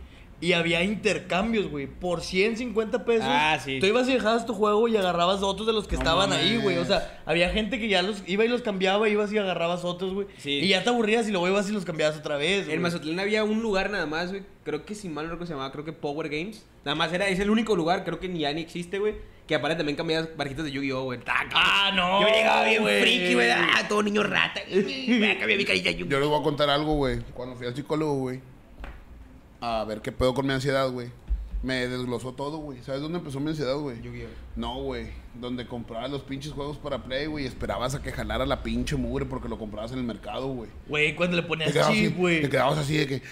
Y había intercambios, güey. Por 150 pesos. Ah, sí. Tú ibas y dejabas tu juego y agarrabas otros de los que No estaban ahí, güey. O sea, había gente que ya los iba y los cambiaba, ibas y agarrabas otros, güey. Sí. Y ya te aburrías y luego ibas y los cambiabas otra vez, güey. En Mazatlán había un lugar nada más, güey. Creo que si mal no recuerdo se llamaba, creo que Power Games. Nada más era, es el único lugar, creo que ni ya ni existe, güey. Que aparte también cambiabas barquitos de Yu-Gi-Oh, güey. Ah, no. Yo llegaba bien güey. friki, güey. Ah, todo niño rata. Me a cambiar mi carita de Yu-Gi-Oh. Yo les voy a contar algo, güey. Cuando fui al psicólogo, güey, a ver qué pedo con mi ansiedad, güey. Me desglosó todo, güey. ¿Sabes dónde empezó mi ansiedad, güey? Yu-Gi-Oh. No, güey. Donde comprabas los pinches juegos para Play, güey. y Esperabas a que jalara la pinche mugre porque lo comprabas en el mercado, güey. Güey, cuando le ponías chip, güey. te quedabas así de que.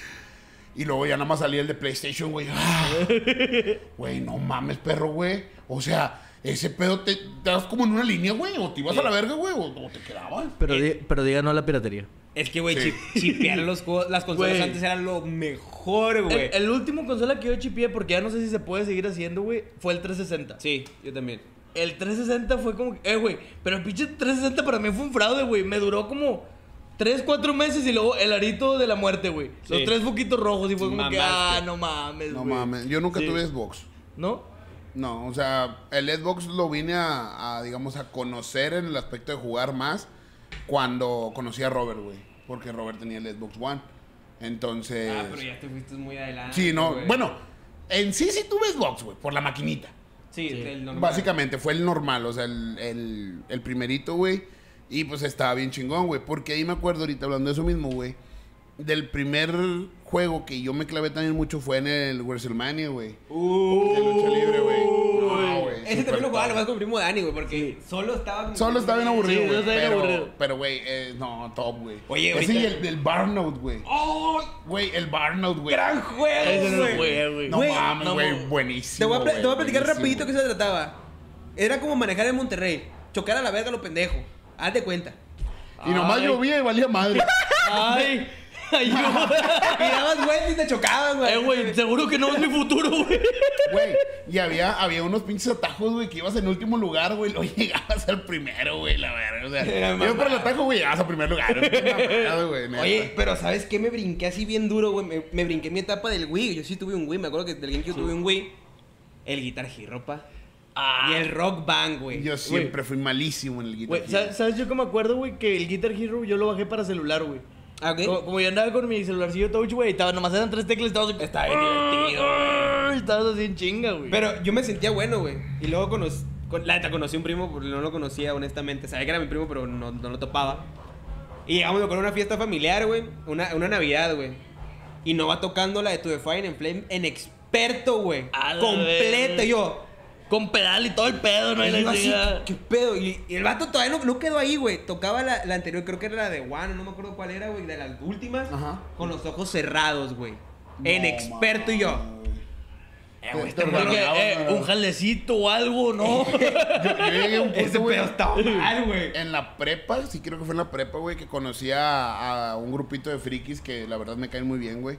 Y luego ya nada más salía el de PlayStation, güey. Ah. Güey, no mames, perro, güey. O sea, ese pedo te, te das como en una línea, güey. O te ibas a la verga, güey. O, o te quedabas. Pero, di- pero diga no a la piratería. Es que, güey, Sí. chip- chipear los juegos, las consolas antes eran lo mejor, güey. El, el último consola que yo chipié, porque ya no sé si se puede seguir haciendo, güey, fue el 360. Sí, yo también. El 360 fue como... que- Eh, güey, pero el pinche 360 para mí fue un fraude, güey. Me duró como 3, 4 meses y luego el arito de la muerte, güey. Los tres foquitos rojos y fue como que... Mamaste. Ah, no mames, No mames. Yo nunca Sí. tuve Xbox. ¿No? No, o sea, el Xbox lo vine a, a, digamos, a conocer en el aspecto de jugar más cuando conocí a Robert, güey. Porque Robert tenía el Xbox One. Entonces. Ah, pero ya te fuiste muy adelante. Sí, no. Bueno, en sí sí tuve Xbox, güey, por la maquinita. Sí, el normal. Básicamente fue el normal, o sea, el, el, el primerito, güey. Y pues estaba bien chingón, güey. Porque ahí me acuerdo ahorita hablando de eso mismo, güey. Del primer juego que yo me clavé también mucho fue en el WrestleMania, güey. Uh, De lucha libre, güey. Güey, Ese también lo jugaba nomás con primo Dani, güey, porque solo estaba como Solo está bien aburrido, Sí, güey. está bien pero, aburrido. pero, güey, eh, no, top, güey. Oye, Ese ahorita- y el del Burnout, güey. ¡Oh! Güey, el Burnout, güey. ¡Gran juego, Ese no güey! güey. No Güey, mames, güey, no. Te buenísimo. voy, a, pla- güey, te voy a platicar rapidito qué se trataba. Era como manejar en Monterrey. Chocar a la verga a lo pendejo. Haz de cuenta. Y nomás Ay. llovía y valía madre. Ay, ayuda. Y dabas vueltas y te chocaban, güey. eh, güey, seguro que no es mi futuro, güey. Güey, y había, había unos pinches atajos, güey, que ibas en último lugar, güey, luego llegabas al primero, güey, la verga. O sea, Era ibas por el atajo, güey, llegabas al primer lugar. Güey, neta. Oye, pero ¿sabes qué? Me brinqué así bien duro, güey. Me, me brinqué mi etapa del Wii. Yo sí tuve un Wii. Me acuerdo que del GameCube tuve un Wii. El Guitar Hero, pa. Ah, Y el Rock Band, güey. Yo siempre fui malísimo en el Guitar Hero. ¿sabes, sabes yo que me acuerdo, güey? Que el Guitar Hero yo lo bajé para celular, güey. Ah. Como, como yo andaba con mi celularcillo touch, güey, estaba, nomás eran tres teclas y estabas así- Está bien divertido, Estabas así en chinga, güey. Pero yo me sentía bueno, güey. Y luego conocí. con- la neta conocí un primo, porque no lo conocía, honestamente. Sabía que era mi primo, pero no, no lo topaba. Y llegamos con una fiesta familiar, güey. Una, una Navidad, güey. Y no va tocando la de Tu Define en Flame en experto, güey. Completa. yo. Con pedal y todo el pedo, ¿no? Y yo así. ¿qué pedo? Y, y el vato todavía no, no quedó ahí, güey. Tocaba la, la anterior, creo que era la de One, no me acuerdo cuál era, güey. De las últimas. Ajá. Con los ojos cerrados, güey. en No, experto y yo. Eh, güey, Te- este Pero eh, no, no. un jalecito o algo, ¿no? Yo, yo llegué a un Ese güey, pedo estaba mal, güey. en la prepa, sí creo que fue en la prepa, güey, que conocí a, a un grupito de frikis que la verdad me caen muy bien, güey.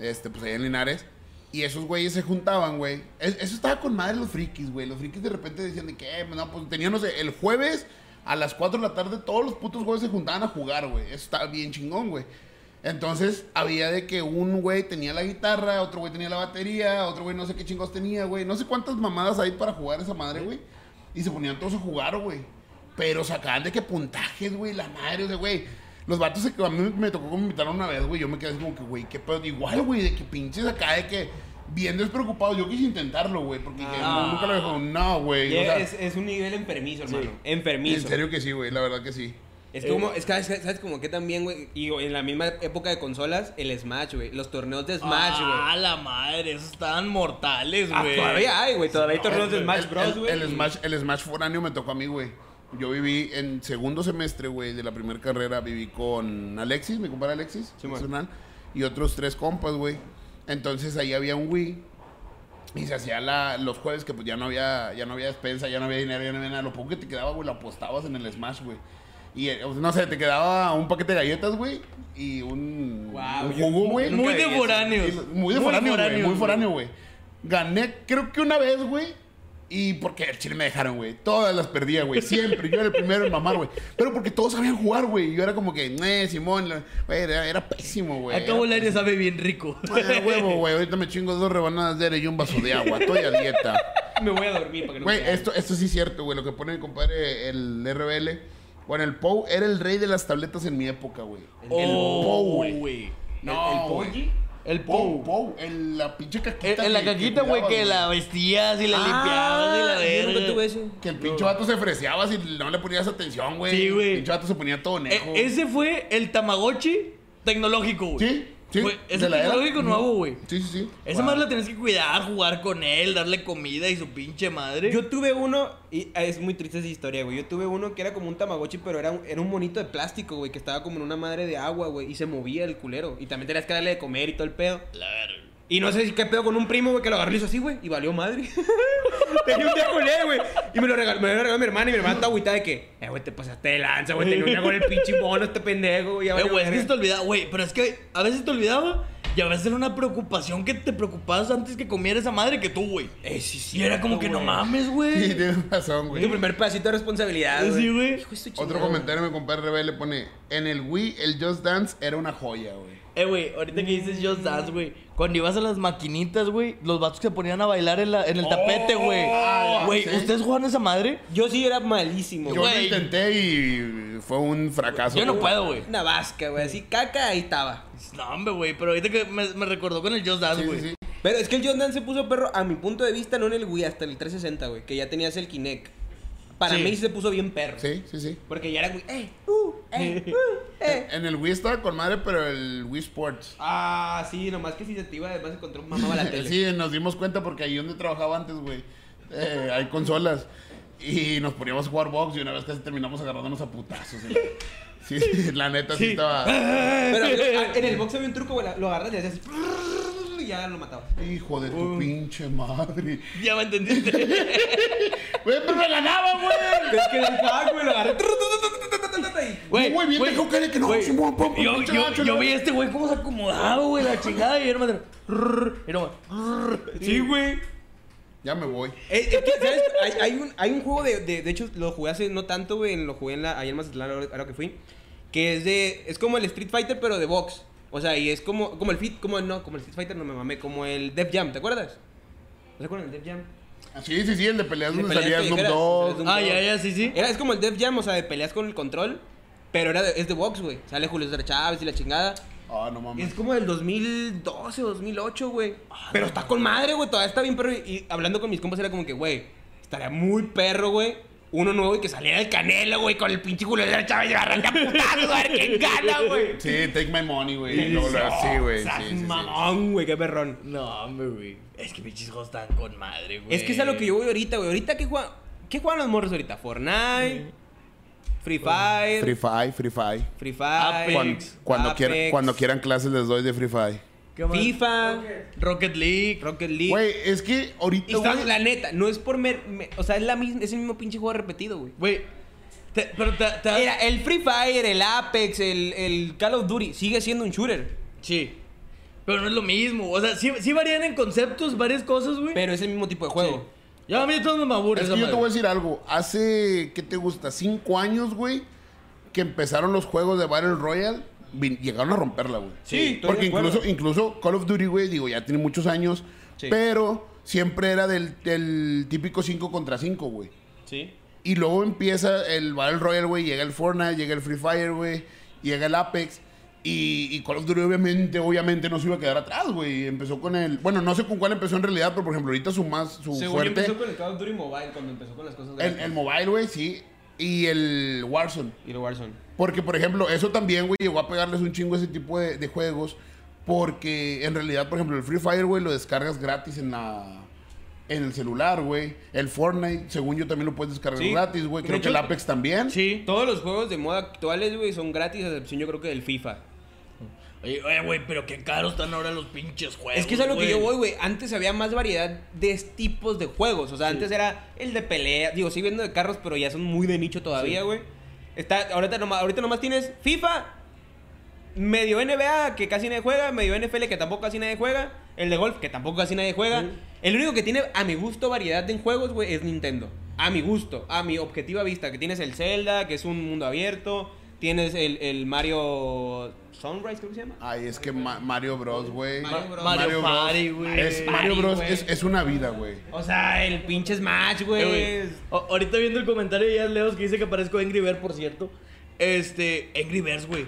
Este, pues allá en Linares. Y esos güeyes se juntaban, güey. Es- Eso estaba con madre los frikis, güey. Los frikis de repente decían de que, eh, no, pues tenían, no sé, el jueves a las 4 de la tarde, todos los putos jueves se juntaban a jugar, güey. Eso estaba bien chingón, güey. Entonces, había de que un güey tenía la guitarra, otro güey tenía la batería, otro güey no sé qué chingos tenía, güey. No sé cuántas mamadas hay para jugar esa madre, güey. Y se ponían todos a jugar, güey. Pero sacaban de que puntajes, güey, la madre, o sea, güey. Los vatos que a mí me tocó como invitar una vez, güey. Yo me quedé así como que, güey, qué pedo. Igual, güey, de que pinches acá, de que bien despreocupado. Yo quise intentarlo, güey, porque dije, Ah. no, nunca lo dejó. No, güey. o sea, es, es un nivel enfermizo, hermano. Enfermizo. en serio que sí, güey, la verdad que sí. Es como, es que, ¿sabes como que también, güey? Y en la misma época de consolas, el Smash, güey. Los torneos de Smash, güey. Ah, la madre, esos estaban mortales, Ah, güey. todavía hay, güey. Todavía hay torneos de Smash el- Bros, el- güey. El, Smash, el Smash foráneo me tocó a mí, güey. Yo viví en segundo semestre, güey, de la primera carrera. Viví con Alexis, mi compadre Alexis, Sí, personal, y otros tres compas, güey. Entonces ahí había un Wii. Y se hacía la, los jueves que pues ya no había, ya no había despensa, ya no había dinero, ya no había nada. Lo poco que te quedaba, güey, lo apostabas en el Smash, güey. Y eh, no sé, te quedaba un paquete de galletas, güey, y un, yo jugo, güey. Muy de foráneos. Muy de foráneo, güey. Muy foráneo, güey. Gané, creo que una vez, güey. Y porque el chile me dejaron, güey. Todas las perdía, güey. Siempre. Yo era el primero en mamar, güey. Pero porque todos sabían jugar, güey. Yo era como que, eh, Simón, güey, era, era pésimo, güey. Acabo el aire sabe bien rico. Ah, huevo, güey. Ahorita me chingo dos rebanadas de aire y un vaso de agua. Estoy a dieta. Me voy a dormir para que no Güey, me- esto, esto sí es cierto, güey. Lo que pone mi compadre, el RBL. Bueno, el POU era el rey de las tabletas en mi época, güey. El Oh, POU, güey. No, ¿El güey. Poggi? El POU, Pou. El- la pinche caquita. en la que- caquita, güey, que la vestías y la Ah, limpiabas y la yo nunca verga. tuve. Que el pinche vato se freseaba si no le ponías atención, güey. Sí, güey. El pinche vato se ponía todo E- nejo. ese fue el Tamagotchi tecnológico, güey. Sí, sí. Es de el la era. tecnológico nuevo, güey. Sí, sí, sí. Esa madre la tenés que cuidar, jugar con él, darle comida y su pinche madre. Yo tuve uno, y ah, es muy triste esa historia, güey. Yo tuve uno que era como un tamagotchi, pero era un, era un monito de plástico, güey, que estaba como en una madre de agua, güey, y se movía el culero. Y también tenías que darle de comer y todo el pedo. La verga. Y no sé si qué pedo con un primo, güey, que lo agarró y hizo así, güey, y valió madre. tenía un día con él, güey. Y me lo regaló, me lo regaló mi hermana y mi hermana está agüitada de que, eh, güey, te pasaste de lanza, güey, tenía un día con el pinche mono, este pendejo, güey. ya Eh, güey, es que verga". se te olvidaba, güey, pero es que a veces te olvidaba y a veces era una preocupación que te preocupabas antes que comiera esa madre que tú, güey. Eh, sí, sí. Y era como que no güey. mames, Sí, güey. tienes razón, güey. Tu primer pedacito de responsabilidad. Sí, güey. Otro comentario mi compadre Rebelde pone: En el Wii, el Just Dance era una joya, güey. Eh, güey, ahorita que dices Just Dance, güey. Cuando ibas a las maquinitas, güey, los vatos se ponían a bailar en, la, en el tapete, güey. Güey, sí. ¿ustedes jugaban esa madre? Yo sí era malísimo, Yo güey. lo Güey. intenté y fue un fracaso. Yo no güey. puedo, güey. Una vasca, güey, así caca, ahí estaba. No, hombre, güey, pero ahorita que me, me recordó con el Just Dance, Sí, güey. sí, sí. Pero es que el John Dan se puso perro, a mi punto de vista, no en el Wii, hasta el 360, güey, que ya tenías el Kinect. Para Sí. mí sí se puso bien perro. Sí, sí, sí. Porque ya era muy, eh, uh, eh, uh, eh. En el Wii estaba con madre, pero el Wii Sports. Ah, sí, nomás que si se te iba, además encontró mamaba la tele. Sí, nos dimos cuenta porque ahí donde trabajaba antes, güey, eh, hay consolas. Y nos poníamos a jugar box y una vez casi terminamos agarrándonos a putazos. ¿eh? Sí, sí, la neta sí, Sí. estaba. Pero ah, en el box había un truco, güey, lo agarras y haces y ya lo matabas. Hijo de tu pinche madre. Ya me entendiste. Güey, pero me ganaba, güey. Es que del hack, güey, lo agarré. Güey, Güey, bien dijo que- que no, güey, yo, yo, yo ¿no? vi a este güey cómo se acomodaba, güey, la chingada. Y era más de- Y no, Sí, güey. Ya me voy. Es, es que, ¿sabes? Hay, hay un, hay un juego de, de. De hecho, lo jugué hace no tanto, güey. Lo jugué en la, ahí en Mazatlán, ahora, ahora que fui. Que es de. Es como el Street Fighter, pero de box. O sea, y es como, como el Fit. Como, no, como el Street Fighter, no me mamé. Como el Def Jam, ¿te acuerdas? ¿Te acuerdas del Def Jam? Ah, Sí, sí, sí, el de peleas De donde salía Snoop Dogg. Ah, ya, ya, sí, sí. Era, es como el Def Jam, o sea, de peleas con el control. Pero era de- es de box, güey. Sale Julio César Chávez y la chingada. Ah, no mames. Es como del 2012 o 2008, güey. Pero está con madre, güey. Todavía está bien perro. Y, y hablando con mis compas era como que, güey, estaría muy perro, güey. Uno nuevo y que saliera el canelo, güey, con el pinche Julio César Chávez y arranca putazo, a ver quién gana, güey. Sí, take my money, güey. lo- Sí, güey. Sí, sí, sí. Mamón, güey, qué perrón. No, hombre, güey. Es que pinches juegos están con madre, güey. Es que es a lo que yo voy ahorita, güey. Ahorita, ¿qué juegan? ¿Qué juegan los morros ahorita? Fortnite, Free Fire, Free Fire, Free Fire. Free Fire, Apex. Cuando, cuando, Apex, quieran, cuando quieran clases les doy de Free Fire. FIFA, Rocket League. Rocket League. Güey, es que ahorita, la neta, no es por mer- me- o sea, es la misma, es el mismo pinche juego repetido, güey. Güey. Pero te, te- Mira, el Free Fire, el Apex, el, el Call of Duty sigue siendo un shooter, Sí. Pero no es lo mismo. O sea, sí, sí varían en conceptos, varias cosas, güey. pero es el mismo tipo de juego. Ya a mí de todos me aburre Es que yo te voy a decir algo. Hace, ¿qué te gusta? Cinco años, güey, que empezaron los juegos de Battle Royale. Llegaron a romperla, güey. Sí, Porque incluso, incluso Call of Duty, güey, digo, ya tiene muchos años. Sí. Pero siempre era del, del típico 5 contra 5, güey. Sí. Y luego empieza el Battle Royale, güey. Llega el Fortnite, llega el Free Fire, güey. Llega el Apex. Y, y Call of Duty, obviamente, obviamente no se iba a quedar atrás, güey. Empezó con el. Bueno, no sé con cuál empezó en realidad, pero por ejemplo, ahorita su más. Su Según yo fuerte. empezó con el Call of Duty Mobile cuando empezó con las cosas El, el mobile, güey, sí. Y el Warzone. Y el Warzone. Porque, por ejemplo, eso también, güey, llegó a pegarles un chingo a ese tipo de, de juegos. Porque en realidad, por ejemplo, el Free Fire, güey, lo descargas gratis en la. En el celular, güey. El Fortnite, según yo, también lo puedes descargar Sí. gratis, güey. Creo que el Apex también. Sí. Todos los juegos de moda actuales, güey, son gratis, a excepción yo creo que del FIFA. Oye, oye, güey, pero qué caros están ahora los pinches juegos. Es que es a lo que yo voy, güey. Antes había más variedad de tipos de juegos. O sea, antes era el de pelea. Digo, sí viendo de carros, pero ya son muy de nicho todavía, güey. Está, ahorita, nomás, ahorita nomás tienes FIFA, medio NBA, que casi nadie juega, medio NFL, que tampoco casi nadie juega, el de golf, que tampoco casi nadie juega. El único que tiene, a mi gusto, variedad en juegos, güey, es Nintendo. A mi gusto, a mi objetiva vista, que tienes el Zelda, que es un mundo abierto, tienes el, el Mario Sunrise, creo que se llama. Ay, es que Ma- Mario Bros, güey. Mario Bros. Mario Party, güey. Es, Mario Bros es, es una vida, güey. O sea, el pinche Smash, Eh, güey. a- Ahorita viendo el comentario de Jazz Leos que dice que parezco Angry Bird, por cierto. Este, Angry Birds, güey.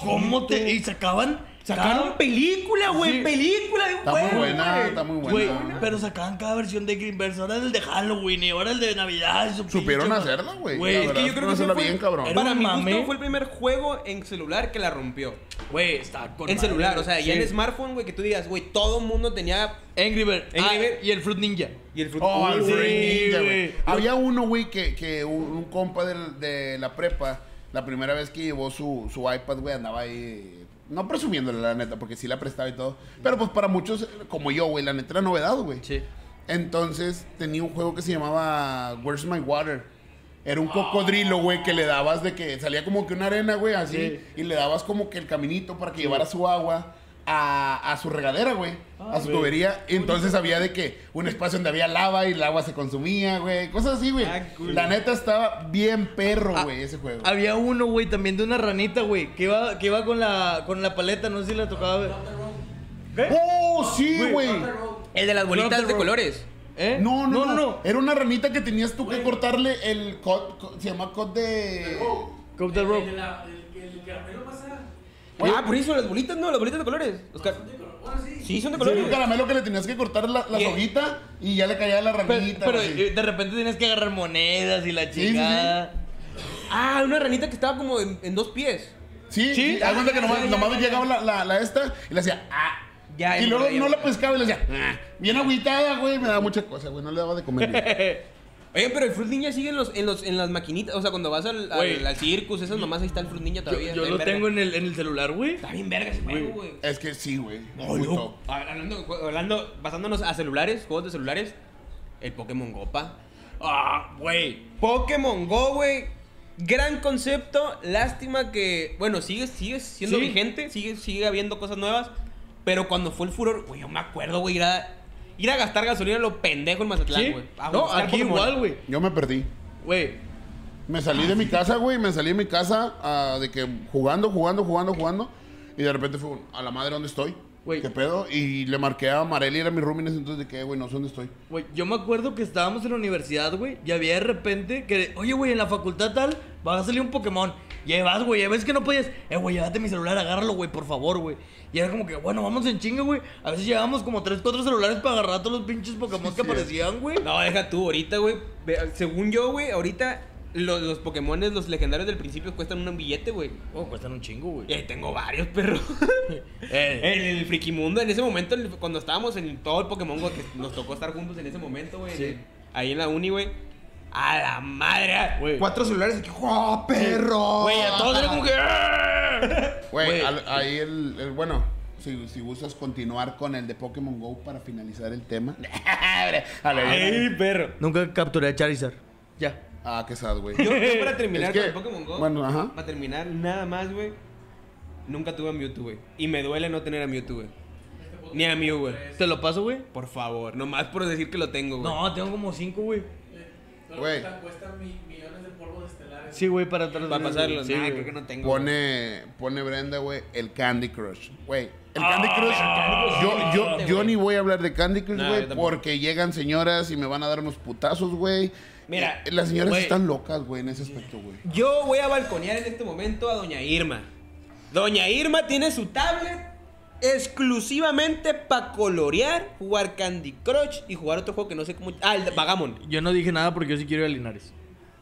¿Cómo te.? Y sacaban. Sacaron película, güey. Sí. Película de un Está muy buena, güey. está muy Güey, buena. pero sacaban cada versión de Angry Birds. Ahora el de Halloween y ahora el de Navidad. y su Supieron pinche- hacerla, güey. Güey, es que yo creo que fue- bien, cabrón. Era Para gusto fue el primer juego en celular que la rompió. Güey, está con En madre, celular, güey. o sea, ya Sí. en smartphone, güey, que tú digas, güey, todo el mundo tenía. Angry Bird. Angry Ah, Bird. Y el Fruit Ninja. Y el Fruit Oh, el Sí, Fruit Ninja, güey. güey. Había uno, güey, que, que un, un compa de la prepa, la primera vez que llevó su, su iPad, güey, andaba ahí. No presumiéndole, la neta, porque sí la prestaba y todo. Pero pues para muchos, como yo, güey, la neta era novedad, güey. Sí. Entonces tenía un juego que se llamaba Where's My Water. Era un cocodrilo, güey, que le dabas de que salía como que una arena, güey, así. Sí. Y le dabas como que el caminito para que llevara su agua a, a su regadera, güey. a su güey. tubería. Y entonces había de que un espacio donde había lava y el agua se consumía, güey. Cosas así, güey. Ah, cool. La neta estaba bien perro, Ah, güey, ese juego. Había uno, güey, también de una ranita, güey, que iba, que iba con la, con la paleta, no sé si la tocaba ver. ¿Qué? ¡Oh, sí, güey! El de las bolitas de colores. ¿Eh? No no no, Era una ranita que tenías tú que cortarle el cod, co- se llama cod de... The El, Rope. de la- el, el Ah, por eso las bolitas, no, las bolitas de colores. Los ca- sí. Son de Sí, colores. un caramelo que le tenías que cortar la, la Y- soguita y ya le caía la Pero, ranita. pero, así. eh, de repente tienes que agarrar monedas y la sí, sí. chingada. Ah, una ranita que estaba como en, en dos pies. Sí, Sí. Haz cuenta que ya, nomás, nomás llegaba la, la, la esta y le hacía ah. Ya, y luego no la pescaba y le decía ah. Bien agüitada, güey. Me daba mucha cosa, güey. No le daba de comer. Oye, pero el Fruit Ninja sigue en, los, en, los, en las maquinitas. O sea, cuando vas al, al, al circus, esas nomás ahí está el Fruit Ninja todavía. yo lo tengo en el, en el celular, güey. Está bien verga ese juego, güey. es que sí, güey. No, yo- top. hablando, hablando, basándonos a celulares, juegos de celulares, el Pokémon Go, pa. Ah, güey. Pokémon Go, güey. Gran concepto. Lástima que, bueno, sigue, sigue siendo Sí. vigente, sigue, sigue habiendo cosas nuevas. Pero cuando fue el furor, güey, yo me acuerdo, güey, ir a, ir a gastar gasolina a lo pendejo en Mazatlán, güey. No, aquí Pokémon. igual, güey. Yo me perdí. Güey. Me salí de mi casa, güey. Me salí de mi casa ah, de que jugando, jugando, jugando, jugando. Y de repente fue a la madre, ¿dónde estoy? Güey. ¿Qué pedo? Y le marqué a Marely, era mi roomie en ese entonces de que, güey, no sé dónde estoy. Güey, yo me acuerdo que estábamos en la universidad, güey, y había de repente que, oye, güey, en la facultad tal, va a salir un Pokémon. Y ahí vas, güey, ya ves que no podías, eh, güey, llévate mi celular, agárralo, güey, por favor, güey. Y era como que, bueno, vamos en chinga, güey. A veces llevábamos como 3, 4 celulares para agarrar a todos los pinches Pokémon que aparecían, güey. No, deja tú, ahorita, güey. Según yo, güey, ahorita los, los Pokémones, los legendarios del principio cuestan un billete, güey. Oh, cuestan un chingo, güey. Ahí tengo varios, perro. Eh, En el Frikimundo, en ese momento, cuando estábamos en todo el Pokémon Go, que nos tocó estar juntos en ese momento, güey. Sí. Ahí en la uni, güey. A la madre. Güey. Cuatro celulares aquí. ¡Oh, perro! Güey, a todos era como que. ¡ah! Güey, ahí el, el- bueno, si, si gustas continuar con el de Pokémon Go para finalizar el tema. ¡Ay, perro! Nunca capturé a Charizard. Ya. Ah, qué sad, güey. Yo, yo para terminar Es que- con el Pokémon Go. bueno, ajá. Para terminar, nada más, güey. Nunca tuve a Mewtwo, güey. Y me duele no tener a Mewtwo, güey. Ni a Mew, güey. ¿Te lo paso, güey? Por favor, nomás por decir que lo tengo, güey. No, tengo como 5, güey. Güey. cuesta, cuesta mi- millones de polvos estelares. Sí, güey, para atrás. Para pasarlo. Sí, nah, creo que no tengo. Pone, pone Brenda, güey, el Candy Crush. Güey, el Ah, Candy Crush. Yo, yo, yo ni voy a hablar de Candy Crush, güey, porque llegan señoras y me van a dar unos putazos, güey. Mira, Eh, las señoras están locas, güey, en ese aspecto, güey. Yo voy a balconear en este momento a Doña Irma. Doña Irma tiene su tablet exclusivamente para colorear, jugar Candy Crush y jugar otro juego que no sé cómo. Ah, el de Vagamon. Yo no dije nada porque yo sí quiero ir a Linares.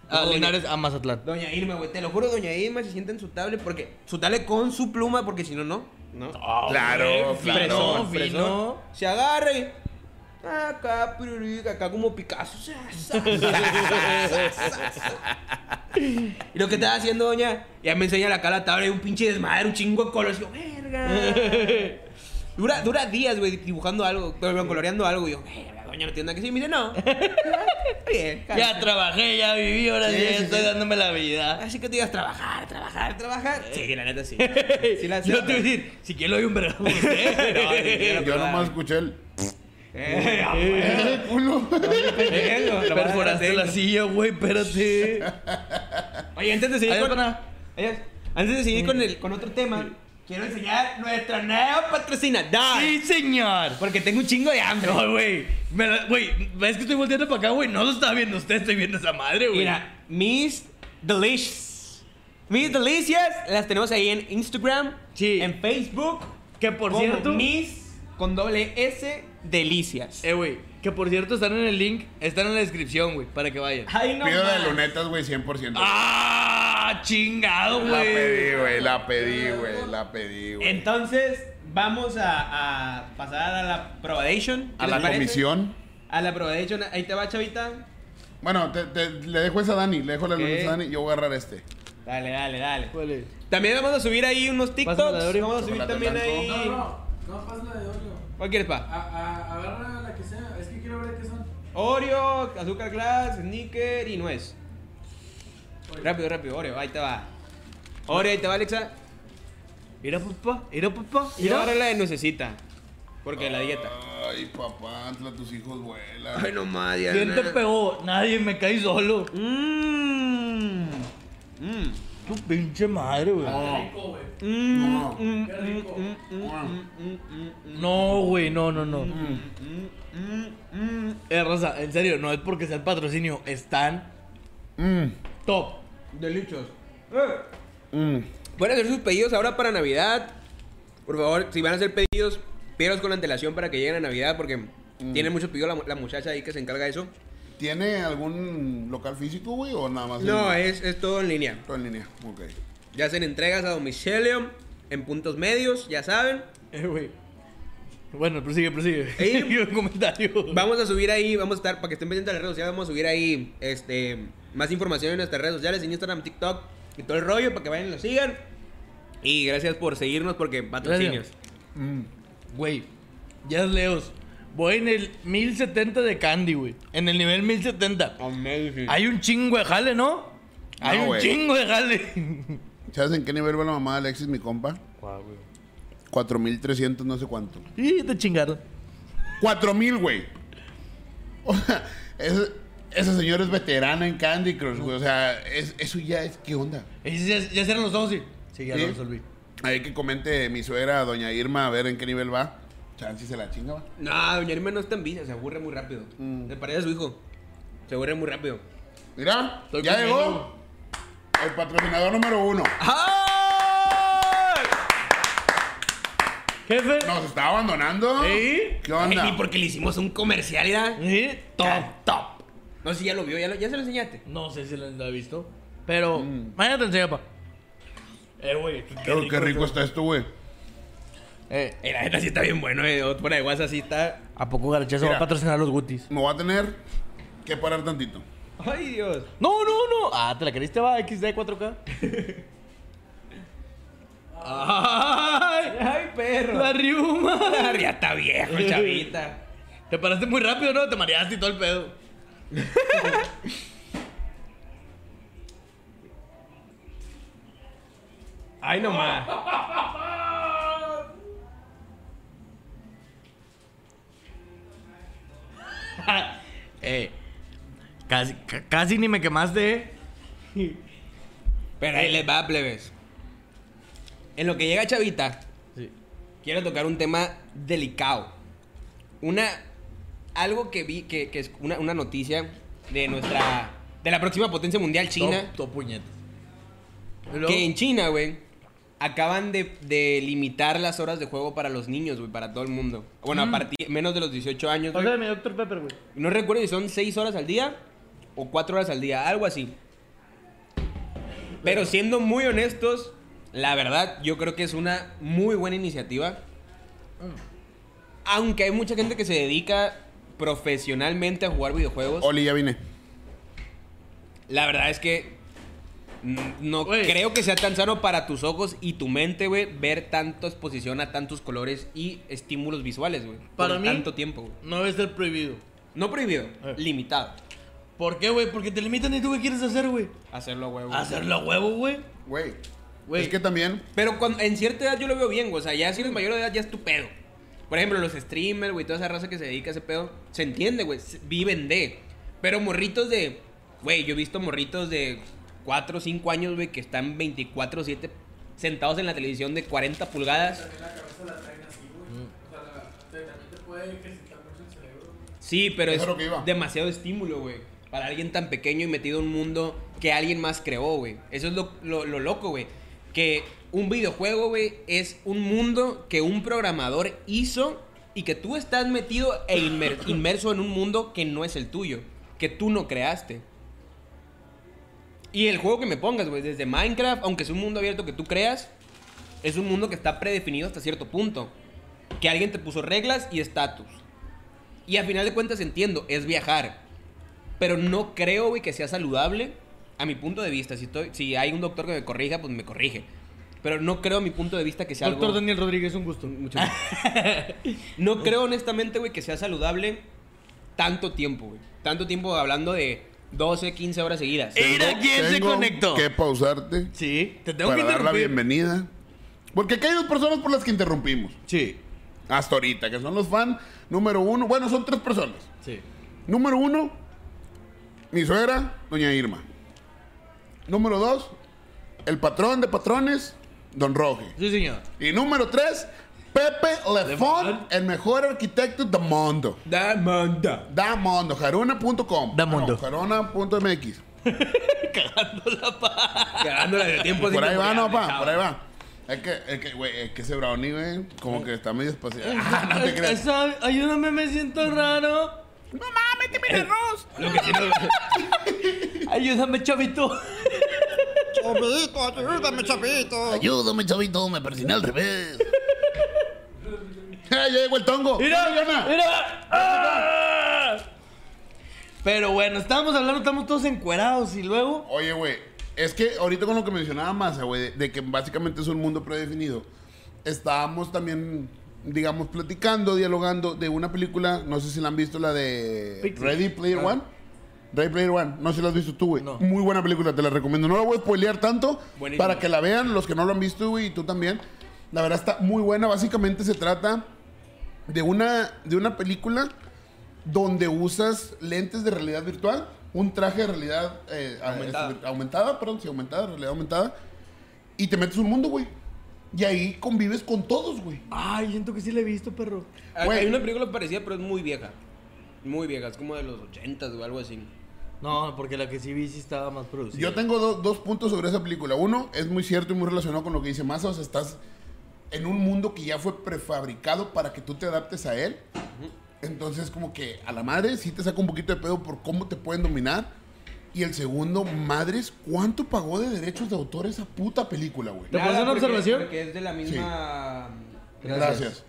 A No, Linares, a Mazatlán. Doña Irma, güey, te lo juro, Doña Irma se sienta en su tablet porque su tablet con su pluma, porque si no, no. No. Claro, güey, claro. Fino, Fresón. Se agarra y. Acá, pirurica, acá como Picasso. y lo que estaba haciendo, doña, ya me enseña la cara la tabla y un pinche desmadre, un chingo de colores. Y yo, verga. Dura, dura días, güey, dibujando algo, coloreando algo. Y yo, verga, doña, no tiene nada que decir. Y me dice, no. Bien, Ya trabajé, ya viví, ahora Sí, sí, sí, estoy sí. dándome la vida. Así que te digas trabajar, trabajar, trabajar. Sí, la neta sí. Sí la Yo te voy a decir, si quiero doy un con usted. No. Yo nomás escuché el. Eh, ah, güey. ¡Eh, culo! Perforaste la silla, güey, espérate. Oye, antes de seguir Adiós, con... Antes de seguir con, el, con otro tema, quiero enseñar nuestra nueva patrocinadora. Sí, señor. Porque tengo un chingo de hambre. No, güey. Güey, ¿ves que estoy volteando para acá, güey? No lo estaba viendo usted, estoy viendo esa madre, güey. Mira, Miss Delicious. Miss Delicious, las tenemos ahí en Instagram, Sí. en Facebook. Que por cierto. Miss con doble S Delicias. Eh, güey. Que por cierto están en el link, están en la descripción, güey, para que vayan. Ay, no. Pido de lunetas, güey, 100%. ¡Ah! ¡Chingado, La pedí, güey! güey, la pedí, güey, la pedí, güey. Entonces, vamos a, a pasar a la probation. A ¿Qué la comisión. A la probation. Ahí te va, chavita. Bueno, te- te- le dejo esa a Dani, le dejo la Ok. lunetas a Dani y yo voy a agarrar este. Dale, dale, dale. También vamos a subir ahí unos TikToks. Vamos a subir también ahí. No, no, no, de Oreo. ¿Cuál quieres, pa? A, a, agarra la que sea. Es que quiero ver qué son. Oreo, azúcar glass, sneaker y nuez. Oye. Rápido, rápido, Oreo, ahí te va. Oreo, ahí te va, Alexa. Mira, papá, mira, papá. Y Mira. ahora la de nuececita. Porque la dieta. Ay, papá, Antla, tus hijos vuelan. Ay, no más, ¿Quién te pegó? Nadie, me caí solo. Mmm. Mmm. Tu pinche madre, güey. Qué rico, güey. No. Mm. No, güey, no, no, no. mm, Eh, Rosa, en serio, no es porque sea el patrocinio, están Mm, top. Delichos. mm. Pueden hacer sus pedidos ahora para Navidad. Por favor, si van a hacer pedidos, pídalos con antelación para que lleguen a Navidad porque tiene mucho pedido la, la muchacha ahí que se encarga de eso. ¿Tiene algún local físico, güey, o nada más? No, en- es, es todo en línea. Todo en línea, ok. Ya hacen entregas a domicilio en puntos medios, ya saben. Eh, güey. Bueno, prosigue, prosigue. Un comentario. Vamos a subir ahí, vamos a estar, para que estén pendientes de las redes sociales, vamos a subir ahí este, más información en nuestras redes sociales, en Instagram, TikTok y todo el rollo, para que vayan y lo sigan. Y gracias por seguirnos porque patrocinios. Mm. Güey, ya es Leos. Voy en el 1070 de Candy, güey. En el nivel 1070. Amazing. Hay un chingo de jale, ¿no? Hay un güey. chingo de jale. ¿Sabes en qué nivel va la mamá de Alexis, mi compa? 4300, no sé cuánto. Y te chingaron. 4000, güey. O sea, esa, esa señora es veterana en Candy Crush, güey. O sea, es- eso ya es. ¿Qué onda? ¿Y ya, ya cierran los ojos? Sí, sí ya ¿Sí? lo resolví. Hay que comente mi suegra, doña Irma, a ver en qué nivel va. Chansi se la chinga, va. No, doña Irma no está en visa, se aburre muy rápido. Mm. Le parece a su hijo. Se aburre muy rápido. Mira, Estoy ya llegó el patrocinador número uno. ¡Ay! Jefe. Nos está abandonando. ¿Sí? ¿Qué onda? Y porque le hicimos un comercial, ¿ya? Sí, top. Top. No sé si ya lo vio, ya, lo- ya se lo enseñaste. No sé si lo he visto. Pero Mm. mañana te enseño, pa. Eh, güey. Qué, qué rico está esto, güey. Eh, Eh, la neta sí está bien bueno, eh. Fuera de WhatsApp sí está. ¿A poco Garchazo va Mira. a patrocinar los Gutis? Me voy a tener que parar tantito. Ay, Dios. No, no, no. Ah, ¿te la queriste, va? XD 4K. ¡Ay! Ay, perro. ¡La riuma! ya está viejo, chavita. Te paraste muy rápido, ¿no? Te mareaste y todo el pedo. Ay, nomás. eh, casi, ca- casi ni me quemaste. Pero ahí les va, plebes. En lo que llega Chavita, Sí. quiero tocar un tema delicado. Una. Algo que vi, que, que es una, una noticia de nuestra. De la próxima potencia mundial, China. Puñetas. Que en China, güey, acaban de, de limitar las horas de juego para los niños, güey, para todo el mundo. Bueno, a partir menos de los 18 años, güey. Pásame mi Dr. Pepper, güey. No recuerdo si son 6 horas al día o 4 horas al día, algo así. Pero siendo muy honestos, la verdad, yo creo que es una muy buena iniciativa. Aunque hay mucha gente que se dedica profesionalmente a jugar videojuegos, Oli, ya vine. la verdad es que mm, no creo que sea tan sano para tus ojos y tu mente, güey, ver tanto exposición a tantos colores y estímulos visuales, güey. Para por mí- tanto tiempo, güey. No debe ser prohibido. No prohibido, Eh. limitado. ¿Por qué, güey? Porque te limitan y tú qué quieres hacer, güey. Hacerlo, a huevo. Hacerlo a huevo, güey. Güey. Es que también. Pero cuando, en cierta edad yo lo veo bien, güey. O sea, ya si eres mayor de edad ya es tu pedo. Por ejemplo, los streamers, güey, toda esa raza que se dedica a ese pedo, se entiende, güey. Viven de. Pero morritos de. Güey, yo he visto morritos de 4 o 5 años, güey, que están 24-7 sentados en la televisión de 40 pulgadas. También la cabeza la traen así, güey. O sea, la- te- también te puede ejercitar mucho el cerebro. güey. Sí, pero es demasiado estímulo, güey. Para alguien tan pequeño y metido en un mundo que alguien más creó, güey. Eso es lo, lo- lo loco, güey. Que un videojuego, güey, es un mundo que un programador hizo y que tú estás metido e inmer- inmerso en un mundo que no es el tuyo, que tú no creaste. Y el juego que me pongas, güey, desde Minecraft, aunque es un mundo abierto que tú creas, es un mundo que está predefinido hasta cierto punto. Que alguien te puso reglas y estatus. Y a final de cuentas entiendo, es viajar. Pero no creo, güey, que sea saludable. A mi punto de vista, si, estoy, si hay un doctor que me corrija, pues me corrige. Pero no creo a mi punto de vista que sea Doctor algo... Daniel Rodríguez, un gusto. Mucho No creo honestamente, güey, que sea saludable tanto tiempo, güey. Tanto tiempo hablando de 12, 15 horas seguidas. Mira quién se Tengo conectó. que pausarte Sí, te tengo para que dar la bienvenida. Porque aquí hay dos personas por las que interrumpimos. Sí, Hasta ahorita, que son los fans número uno. Bueno, son tres personas. sí. Número uno, mi suegra, doña Irma. Número dos, el patrón de patrones, don Roge. Sí, señor. Y número tres, Pepe Lefón, el mejor arquitecto del mundo. Damanda. Da mundo, jaruna.com. Da mundo. Ah, no, jaruna.mx. Cagándola de tiempo. Por ahí va, no, pa pa, por ahí va. Es que, es que, güey, es que ese brownie, güey, como que está medio espacial. Ah, no te creas. Ayúdame, me siento raro. Mamá, méteme el arroz. Lo que tiene- Ayúdame, chavito. Chavito, ayúdame, chavito. Ayúdame, chavito, me persiné al revés. ya llegó el tongo. Mira, gana. mira. ¡Ah! Pero bueno, estábamos hablando, estamos todos encuerados y luego. Oye, güey, es que ahorita con lo que mencionaba Massa, güey, de, de que básicamente es un mundo predefinido, estábamos también, digamos, platicando, dialogando de una película, no sé si la han visto, la de Pixar. Ready Player One. Ready Player One, no sé si la has visto tú, güey. No. Muy buena película, te la recomiendo. No la voy a spoilear tanto para que la vean los que no lo han visto, güey, y tú también. La verdad está muy buena. Básicamente se trata de una, de una película donde usas lentes de realidad virtual, un traje de realidad eh, Aumentada. este, aumentada, perdón, sí, aumentada, realidad aumentada, y te metes un mundo, güey. Y ahí convives con todos, güey. Ay, siento que sí la he visto, perro. Hay- Güey. Hay una película parecida, pero es muy vieja. Muy vieja, es como de los 80 o algo así. No, porque la que sí vi sí estaba más producida. Yo tengo do- dos puntos sobre esa película. Uno, es muy cierto y muy relacionado con lo que dice Massa. O sea, estás en un mundo que ya fue prefabricado para que tú te adaptes a él. Entonces, como que a la madre sí te saca un poquito de pedo por cómo te pueden dominar. Y el segundo, madres, ¿cuánto pagó de derechos de autor esa puta película, güey? ¿Te puedo hacer una porque- observación? Porque es de la misma... Gracias.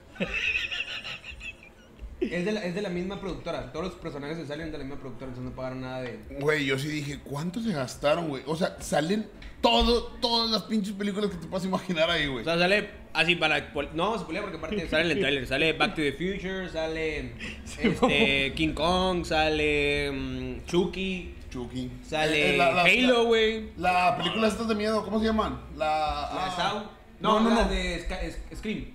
Es de, la, es de la misma productora. Todos los personajes se salen de la misma productora, entonces no pagaron nada de... Güey, yo sí dije, ¿cuánto se gastaron, güey? O sea, salen todo, todas las pinches películas que te puedas imaginar ahí, güey. O sea, sale así para... No vamos a spoilear porque aparte sale en el trailer. Sale Back to the Future, sale este, King Kong, sale mm, Chucky, Chucky. sale Eh, eh, la- la- Halo, güey. La película estas de miedo, ¿cómo se llaman? La, La de ah, Saw. No, no, la no. de Scream.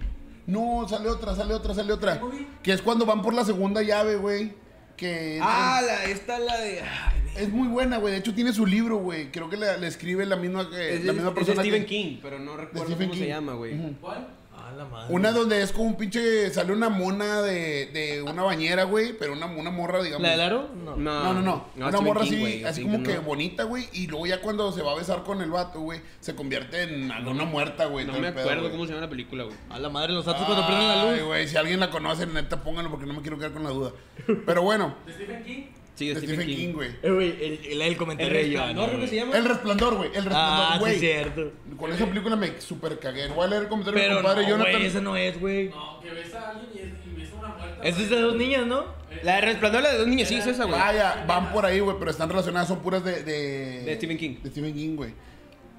No, sale otra, sale otra, sale otra. Que es cuando van por la segunda llave, güey. Que Ah, la, esta la de... ay, es muy buena, güey. De hecho tiene su libro, güey. Creo que le, le escribe la misma que Es, la es- misma es de persona. Stephen que- King, pero no recuerdo Stephen cómo se King. llama, güey. ¿Cuál? La madre. Una donde es como un pinche. Sale una mona de, de una bañera, güey. Pero una, una morra, digamos. ¿La del aro? No. No, no, no. una Stephen morra King, así, güey, así sí, como no. que bonita, güey. Y luego ya cuando se va a besar con el vato, güey, se convierte en una muerta, güey. No me pedo, acuerdo güey. cómo se llama la película, güey. A la madre, los datos cuando prenden la Ay, luz. güey, si alguien la conoce, neta, pónganlo porque no me quiero quedar con la duda. Pero bueno, ¿De Stephen King? Sí, de Stephen King, güey. Eh, güey, el, el, el comentario El de se güey. llama. El resplandor, güey. El resplandor, Ah, sí, güey. es cierto. Con esa película me super cagué. Voy a leer el comentario de mi compadre no, Jonathan. güey, esa no es, güey. No, que ves a alguien y, es, y ves a una muerte Esa es de dos niñas, ¿no? La de Resplandor, la de dos niños, sí, es esa, güey. Vaya, van por ahí, güey, pero están relacionadas, son puras de... De, De Stephen King. De Stephen King, güey.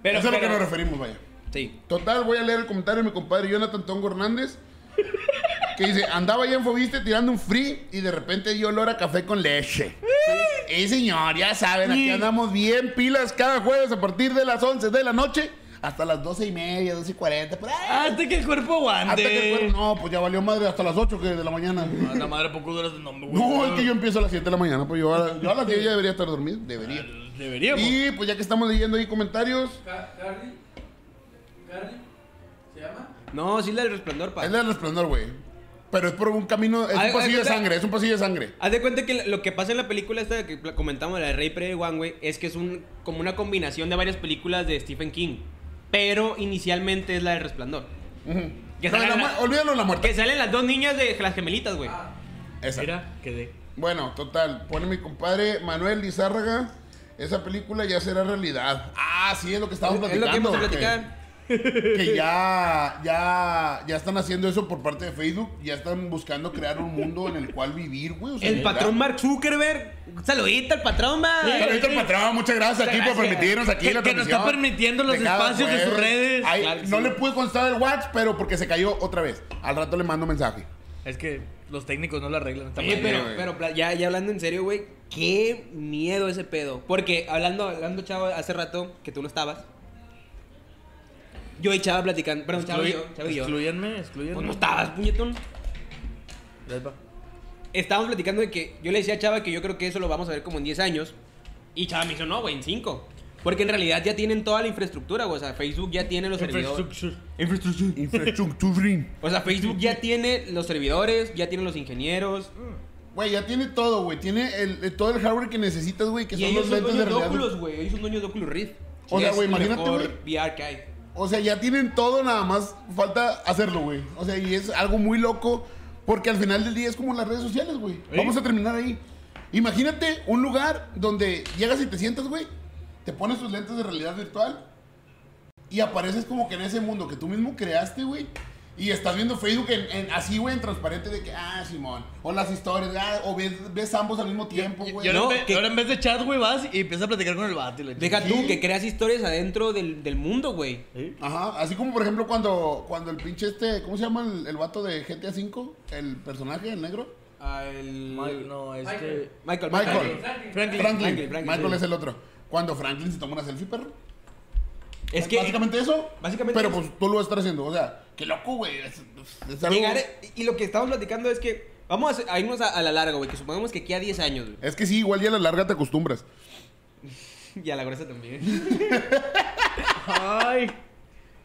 Pero, Eso es a lo que nos referimos, vaya. Sí. Total, voy a leer el comentario de mi compadre Jonathan Tongo Hernández. Que dice, andaba allá en Fobiste tirando un free y de repente dio olor a café con leche. Sí, señor, ya saben, aquí andamos bien pilas cada jueves a partir de las 11 de la noche hasta las 12 y media, 12 y 40. Por ahí. Hasta que el cuerpo aguante. Hasta que el cuerpo- no, pues ya valió madre hasta las 8 que de la mañana. A la madre poco duras de nombre, güey. No, es que yo empiezo a las 7 de la mañana, pues yo a, yo a las 10 ya debería estar dormido. Debería. Deberíamos. Y pues ya que estamos leyendo ahí comentarios, Ca- Carly. Carly. ¿Se llama? No, sí, la del Resplandor, pa. es del resplandor, güey. Pero es por un camino, es un pasillo de sangre, es un pasillo de sangre. Haz de cuenta que lo que pasa en la película esta que comentamos, la de Ray Prey One, güey, es que es un, como una combinación de varias películas de Stephen King. Pero inicialmente es la de Resplandor. Que No, sale la la- mu- olvídalo de la muerte. Que salen las dos niñas de las gemelitas, güey. Esa. Mira, quedé. Bueno, total, pone mi compadre Manuel Lizárraga. Esa película ya será realidad. Ah, sí, es lo que estábamos es lo que platicando. hemos de que- platicar. Que ya, ya, ya están haciendo eso por parte de Facebook. Ya están buscando crear un mundo en el cual vivir, güey. o sea, El ¿verdad? patrón Mark Zuckerberg. Saludito al patrón, va. Saludito al patrón, muchas gracias aquí por permitirnos aquí Que- la que nos está permitiendo los espacios de sus jueves. redes. Ay, Claro que no sí. le pude constar el WhatsApp, pero porque se cayó otra vez. Al rato le mando mensaje. Es que los técnicos no lo arreglan. Está Oye, pero, pero ya, ya hablando en serio, güey, qué miedo ese pedo. Porque hablando, hablando, chavo, hace rato que tú no estabas. Yo y Chava platicando. Perdón, Chava y yo. Chava y yo. Excluyanme, excluyanme. Pues no estabas, puñetón. Estábamos platicando de que yo le decía a Chava que yo creo que eso lo vamos a ver como en 10 años. Y Chava me dijo, no, güey, en 5. Porque en realidad ya tienen toda la infraestructura, güey. O sea, Facebook ya tiene los servidores. Infrastructure. Infrastructura. O sea, Facebook ya tiene los servidores, ya tiene los ingenieros. Güey, ya tiene todo, güey. Tiene el, el- todo el hardware que necesitas, güey, que Y son ellos los son lentes de dueños de realidad. Oculus, güey. Ellos son dueños de Oculus Rift. O sea, güey, imagínate, güey. VR que hay. O sea, ya tienen todo, nada más falta hacerlo, güey. O sea, y es algo muy loco, porque al final del día es como las redes sociales, güey. ¿Sí? Vamos a terminar ahí. Imagínate un lugar donde llegas y te sientas, güey, te pones tus lentes de realidad virtual y apareces como que en ese mundo que tú mismo creaste, güey. Y estás viendo Facebook en, en- así, güey, en transparente de que, ah, Simón. O las historias, ah, o ves, ves ambos al mismo tiempo, Y güey. ahora, No, en vez, que- ahora en vez de chat, güey, vas y empiezas a platicar con el vato. Y Deja Sí. tú que creas historias adentro del, del mundo, güey. ¿Sí? Ajá, así como por ejemplo cuando, cuando el pinche este, ¿cómo se llama el, el vato de GTA V? El personaje, el negro. Ah, el... No, este. Michael. Michael. Michael. Franklin. Franklin. Franklin. Franklin, Franklin, Michael sí. es el otro. Cuando Franklin se toma una selfie, perro. Es que... Básicamente eso. Básicamente Pero pues tú lo vas a estar haciendo. O sea, qué loco, güey. Es, es algo- Llegar, y lo que estamos platicando es que vamos a, irnos a, a la larga, güey, que supongamos que aquí a 10 años, güey. Es que sí, igual ya a la larga te acostumbras. Y a la gruesa también. Ay.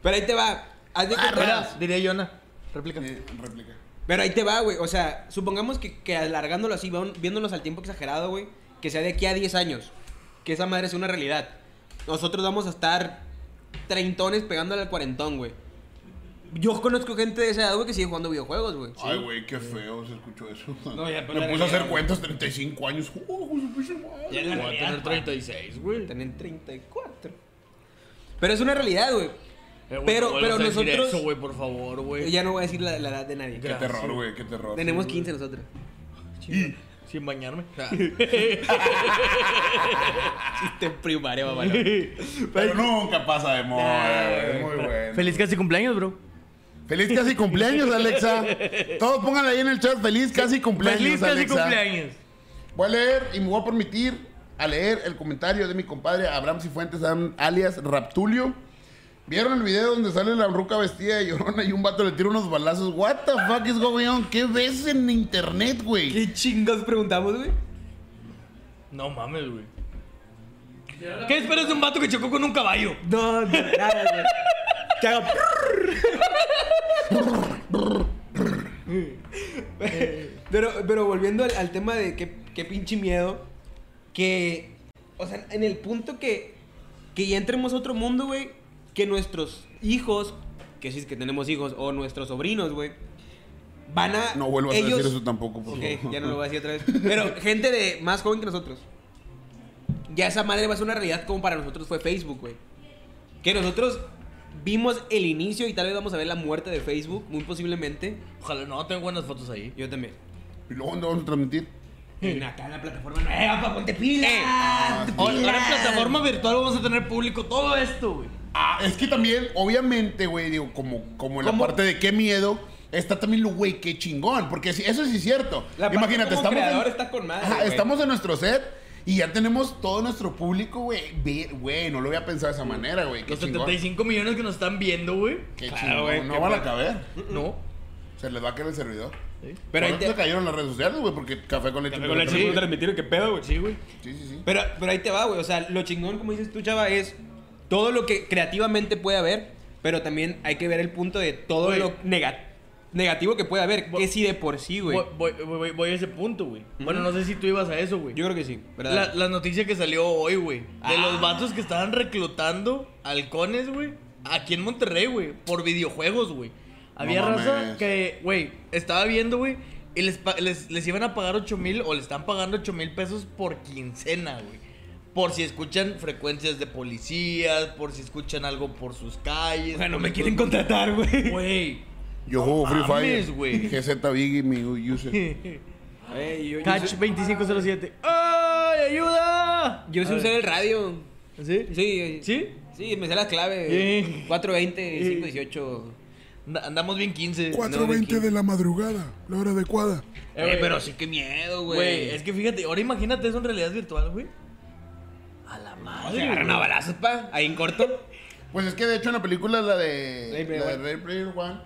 Pero ahí te va. Haz de cuenta- Mira, diría Jonah. Réplica. Eh, réplica. Pero ahí te va, güey. O sea, supongamos que, que alargándolo así, viéndonos al tiempo exagerado, güey, que sea de aquí a 10 años. Que esa madre sea una realidad. Nosotros vamos a estar treintones pegándole al cuarentón, güey. Yo conozco gente de esa edad, güey, que sigue jugando videojuegos, güey. Ay, güey, qué feo se escuchó eso. No, ya, pero Me puse a hacer cuentas 35 años. Oh, su pinche madre. Ya la Voy a tener pa. 36, güey. Tienen 34. Pero es una realidad, güey. Eh, güey, Pero- no vuelvas pero a decir nosotros- Eso, güey, por favor, güey. Ya no voy a decir la, la edad de nadie. Qué terror, güey, qué terror. Tenemos 15 nosotros. Y- Sin bañarme. Chiste en primaria, mamá. Pero nunca pasa de moda, güey. Muy bueno. Feliz casi cumpleaños, bro. Feliz casi cumpleaños, Alexa. Todos pongan ahí en el chat. Feliz casi cumpleaños, Feliz casi Alexa. cumpleaños. Voy a leer y me voy a permitir a leer el comentario de mi compadre Abraham Cifuentes, alias Raptulio. ¿Vieron el video donde sale la ruca vestida de llorona y un vato le tira unos balazos? What the fuck is going on? ¿Qué ves en internet, güey? ¿Qué chingados preguntamos, güey? No mames, güey. ¿Qué esperas de un vato que chocó con un caballo? No, no, nada, güey. Que haga... pero, pero volviendo al, al tema de qué, qué pinche miedo, que, o sea, en el punto que, que ya entremos a otro mundo, güey, que nuestros hijos, que si es que tenemos hijos, o nuestros sobrinos, güey, van a... No vuelvas ellos- a decir eso tampoco, por Ok, favor. ya no lo voy a decir otra vez. Pero gente de más joven que nosotros. Ya esa madre va a ser una realidad como para nosotros fue Facebook, güey. Que nosotros vimos el inicio y tal vez vamos a ver la muerte de Facebook, muy posiblemente. Ojalá no, tengo buenas fotos ahí. Yo también. ¿Y luego dónde vamos a transmitir? En acá en la plataforma nueva, pa' ponte pila. Ahora, ahora en plataforma virtual vamos a tener público todo esto, güey. Ah, es que también, obviamente, güey, digo, como, como en la parte de qué miedo, está también lo, güey, qué chingón. Porque eso sí es cierto. La parte Imagínate, como estamos, creador en, está con madre, Ajá, estamos en nuestro set y ya tenemos todo nuestro público, güey. Güey, no lo había pensado de esa manera, güey. Los chingón. 75 millones que nos están viendo, güey. Qué Claro, chingón. güey, no qué van a caber. No. Se les va a caer el servidor. Sí, Pero ahí te... se cayeron las redes sociales, güey, porque Café con Leche. Café con leche transmitieron, qué pedo, güey. Sí, güey. sí, sí. sí. Pero, pero ahí te va, güey. O sea, lo chingón, como dices tú, chava, es todo lo que creativamente puede haber, pero también hay que ver el punto de todo lo nega- negativo que puede haber, que sí de por sí, güey. Voy, voy, voy- voy a ese punto, güey. Bueno, no sé si tú ibas a eso, güey. Yo creo que sí, ¿verdad? La, la noticia que salió hoy, güey. De Ah. los vatos que estaban reclutando halcones, güey. Aquí en Monterrey, güey. Por videojuegos, güey. Había No raza mames. que, güey, estaba viendo, güey. Y les, les, les iban a pagar 8 mil o le están pagando 8 mil pesos por quincena, güey. Por si escuchan frecuencias de policías, por si escuchan algo por sus calles. Bueno, me quieren contratar, güey. Güey. Yo juego Free mames, Fire. güey. GZ Biggie, mi user. Ey, yo, yo Catch sé- 2507. ¡Ay, ayuda! Yo sé A usar ver. el radio. ¿Sí? Sí. ¿Sí? Sí, me sé las claves. Sí. 420, Sí. 518. Anda- Andamos bien 15. 4.20 de la madrugada, la hora adecuada. Eh, Eh, güey. pero sí, qué miedo, güey. Güey, es que fíjate, ahora imagínate eso en realidad virtual, güey. A la Se madre. agarran güey. a balazos, pa. Ahí en corto. Pues es que de hecho en la película, la de, la de Player One,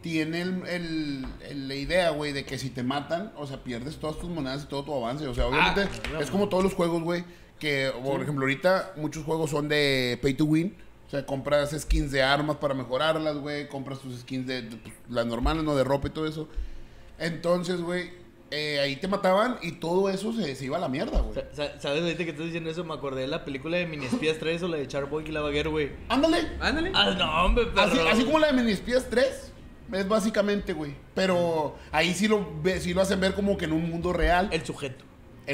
tiene el, el- el- la idea, güey, de que si te matan, o sea, pierdes todas tus monedas y todo tu avance. O sea, obviamente es como todos los juegos, güey, que, por ejemplo, ahorita muchos juegos son de pay to win. O sea, compras skins de armas para mejorarlas, güey. Compras tus skins de, de, pues, las normales, ¿no? De ropa y todo eso. Entonces, güey, eh, ahí te mataban y todo eso se, se iba a la mierda, güey. Sa- sa- ¿Sabes ahorita que estás diciendo eso? Me acordé de la película de Mini Espías 3 o la de Charboy y la Baguer, güey. Ándale. Ándale. Ah, no, hombre, perro. Así, así como la de Mini Espías 3, es básicamente, güey. Pero ahí sí lo, ve- sí lo hacen ver como que en un mundo real el, El sujeto.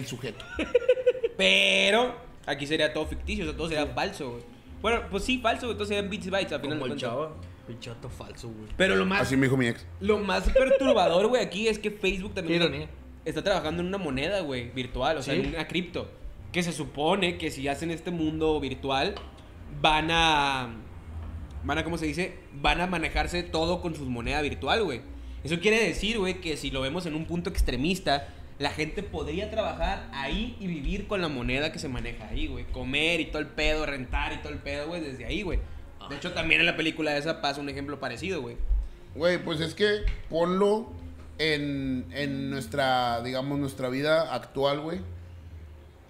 sujeto. Pero aquí sería todo ficticio, o sea, todo sería falso, güey. Bueno, pues sí, falso, entonces serían bits y bytes al final Como de el cuentas. chava. Chato falso, güey. Pero lo más, Así me dijo mi ex. lo más perturbador, güey, aquí es que Facebook también está, trabajando en una moneda, güey, virtual, o sea, Sí. en una cripto. Que se supone que si hacen este mundo virtual, van a. Van a, ¿cómo se dice? Van a manejarse todo con su moneda virtual, güey. Eso quiere decir, güey, que si lo vemos en un punto extremista, la gente podría trabajar ahí y vivir con la moneda que se maneja ahí, güey. Comer y todo el pedo, rentar y todo el pedo, güey, desde ahí, güey. De hecho, también en la película esa pasa un ejemplo parecido, güey. Güey, pues es que ponlo en, en nuestra, digamos, nuestra vida actual, güey.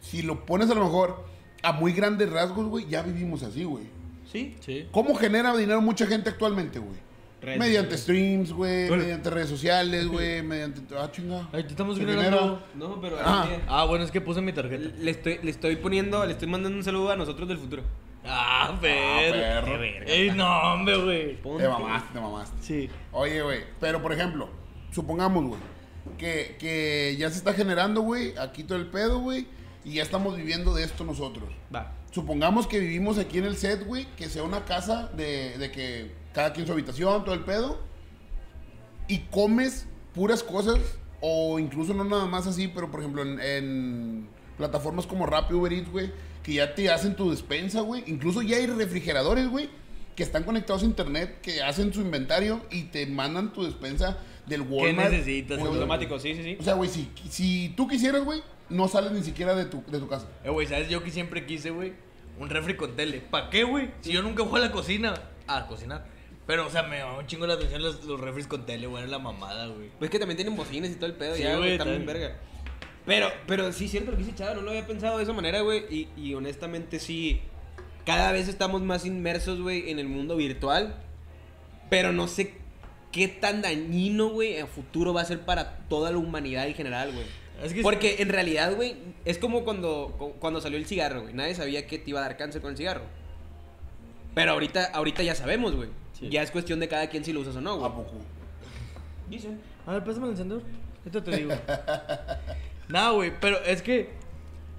Si lo pones a lo mejor a muy grandes rasgos, güey, ya vivimos así, güey. ¿Sí? Sí. ¿Cómo genera dinero mucha gente actualmente, güey? Redes Mediante streams, güey, mediante redes sociales, güey, mediante... Ah, chinga. Ay, te estamos Se grabando. genera- No, pero Ah. mira, Ah, bueno, es que puse mi tarjeta. le estoy, le estoy poniendo, le estoy mandando un saludo a nosotros del futuro. Ah, Ah, perro. perro. Ey, no, hombre, güey. Te mamaste, te mamaste. Sí. Oye, güey, pero por ejemplo, supongamos, güey, que, que ya se está generando, güey, aquí todo el pedo, güey, y ya estamos viviendo de esto nosotros. Va. Supongamos que vivimos aquí en el set, güey, que sea una casa de, de que cada quien su habitación, todo el pedo, y comes puras cosas, o incluso no nada más así, pero por ejemplo en, en plataformas como Rappi Uber Eats, güey, que ya te hacen tu despensa, güey. Incluso ya hay refrigeradores, güey, que están conectados a internet, que hacen su inventario y te mandan tu despensa del ¿Qué Walmart. necesitas? Güey, Automático, sí, sí, sí. O sea, güey, si, si tú quisieras, güey, no sales ni siquiera de tu, de tu casa. Eh, güey, ¿sabes? Yo que siempre quise, güey, un refri con tele. ¿Para qué, güey? Si yo nunca fui a la cocina. A cocinar. Pero, o sea, me llamó un chingo la atención los, los refris con tele, güey. Era la mamada, güey. Pues que también tienen bocinas y todo el pedo, Sí, ya, güey, también. verga. Pero, pero sí, cierto lo que dice Chava, no lo había pensado de esa manera, güey. Y, y honestamente sí, cada vez estamos más inmersos, güey, en el mundo virtual. Pero no sé qué tan dañino, güey, a futuro va a ser para toda la humanidad en general, güey. Es que Porque en realidad, güey, es como cuando, cu- cuando salió el cigarro, güey. Nadie sabía que te iba a dar cáncer con el cigarro. Pero ahorita, ahorita ya sabemos, güey. Sí. Ya es cuestión de cada quien si lo usas o no, ¿A güey. poco? Dicen. A ver, pásame el encendedor. Esto te digo. Nada, güey, pero es que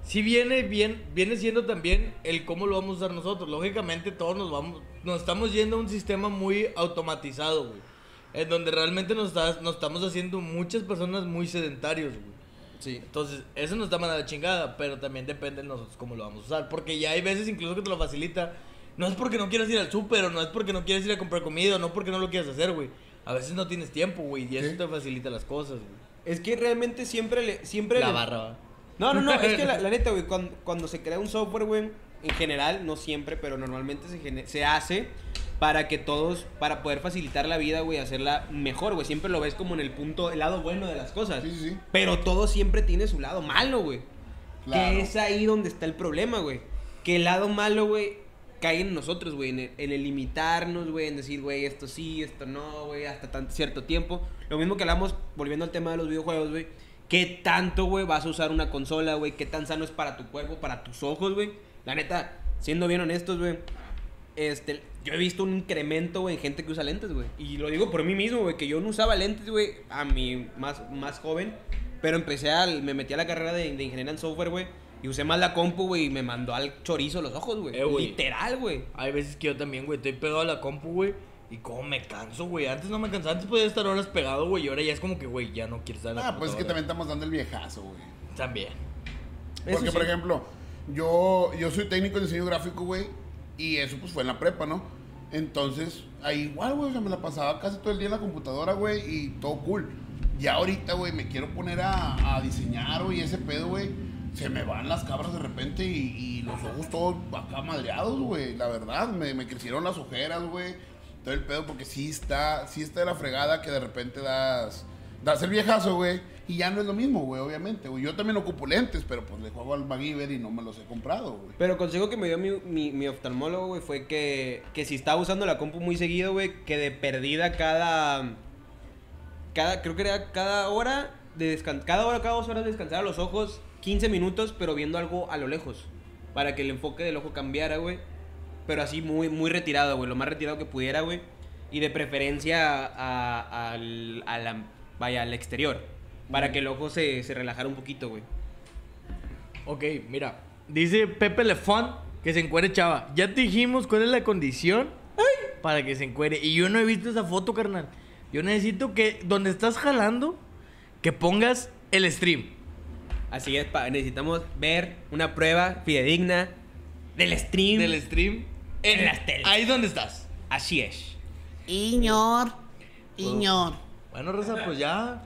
sí viene bien, viene siendo también el cómo lo vamos a usar nosotros. Lógicamente todos nos vamos, nos estamos yendo a un sistema muy automatizado, güey. En donde realmente nos, está- nos estamos haciendo muchas personas muy sedentarios, güey. Sí. Entonces, eso nos está mandando la chingada, pero también depende de nosotros cómo lo vamos a usar. Porque ya hay veces incluso que te lo facilita. No es porque no quieras ir al súper, o no es porque no quieres ir a comprar comida, o no porque no lo quieras hacer, güey. A veces no tienes tiempo, güey, y eso Sí. te facilita las cosas, güey. Es que realmente siempre le. Siempre La le- barra. No, no, no, es que la, la neta, güey, cuando, cuando se crea un software, güey, en general, no siempre, pero normalmente se, se hace para que todos, para poder facilitar la vida, güey, hacerla mejor, güey. Siempre lo ves como en el punto, el lado bueno de las cosas. Sí, sí, sí. Pero todo siempre tiene su lado malo, güey. Claro. Que es ahí donde está el problema, güey. Que el lado malo, güey, cae en nosotros, güey. En el, en el limitarnos, güey. En decir, güey, esto sí, esto no, güey. Hasta tan cierto tiempo. Lo mismo que hablamos, volviendo al tema de los videojuegos, güey. ¿Qué tanto, güey, vas a usar una consola, güey? ¿Qué tan sano es para tu cuerpo, para tus ojos, güey? La neta, siendo bien honestos, güey. Este, yo he visto un incremento, güey, en gente que usa lentes, güey. Y lo digo por mí mismo, güey, que yo no usaba lentes, güey, a mi más, más joven. Pero empecé a, me metí a la carrera de, de ingeniería en software, güey. Y usé más la compu, güey, y me mandó al chorizo los ojos, güey. Eh, güey. Literal, güey. Hay veces que yo también, güey, estoy pegado a la compu, güey. Y como me canso, güey. Antes no me cansaba, antes podía estar horas pegado, güey. Y ahora ya es como que, güey, ya no quiero estar en la Ah, pues es que también estamos dando el viejazo, güey. También. Eso Porque, sí. por ejemplo, yo, yo soy técnico en diseño gráfico, güey. Y eso pues fue en la prepa, ¿no? Entonces, ahí igual, güey, o sea, me la pasaba casi todo el día en la computadora, güey, y todo cool. Ya ahorita, güey, me quiero poner a, a diseñar, güey, ese pedo, güey. Se me van las cabras de repente y, y los ojos todos acá madreados, güey. La verdad, me, me crecieron las ojeras, güey. Todo el pedo, porque sí está, sí está de la fregada que de repente das, das el viejazo, güey. Y ya no es lo mismo, güey, obviamente. Yo también ocupo lentes, pero pues le juego al MacGyver y no me los he comprado, güey. Pero consejo que me dio mi, mi, mi oftalmólogo, güey, fue que, que si estaba usando la compu muy seguido, güey, que de perdida cada. Cada, creo que era cada hora de cada hora, cada dos horas descansar a los ojos 15 minutos, pero viendo algo a lo lejos. Para que el enfoque del ojo cambiara, güey. Pero así muy, muy retirado, güey. Lo más retirado que pudiera, güey. Y de preferencia a, al, a la, vaya, al exterior. Para que el ojo se, se relajara un poquito, güey. Ok, mira. Dice Pepe Lefón que se encuere chava. Ya te dijimos cuál es la condición para que se encuere. Y yo no he visto esa foto, carnal. Yo necesito que donde estás jalando, que pongas el stream. Así es, pa- necesitamos ver una prueba fidedigna del stream. Del stream. En las teles. Ahí donde estás. Así es. Iñor, Iñor. Bueno, Rosa, pues ya.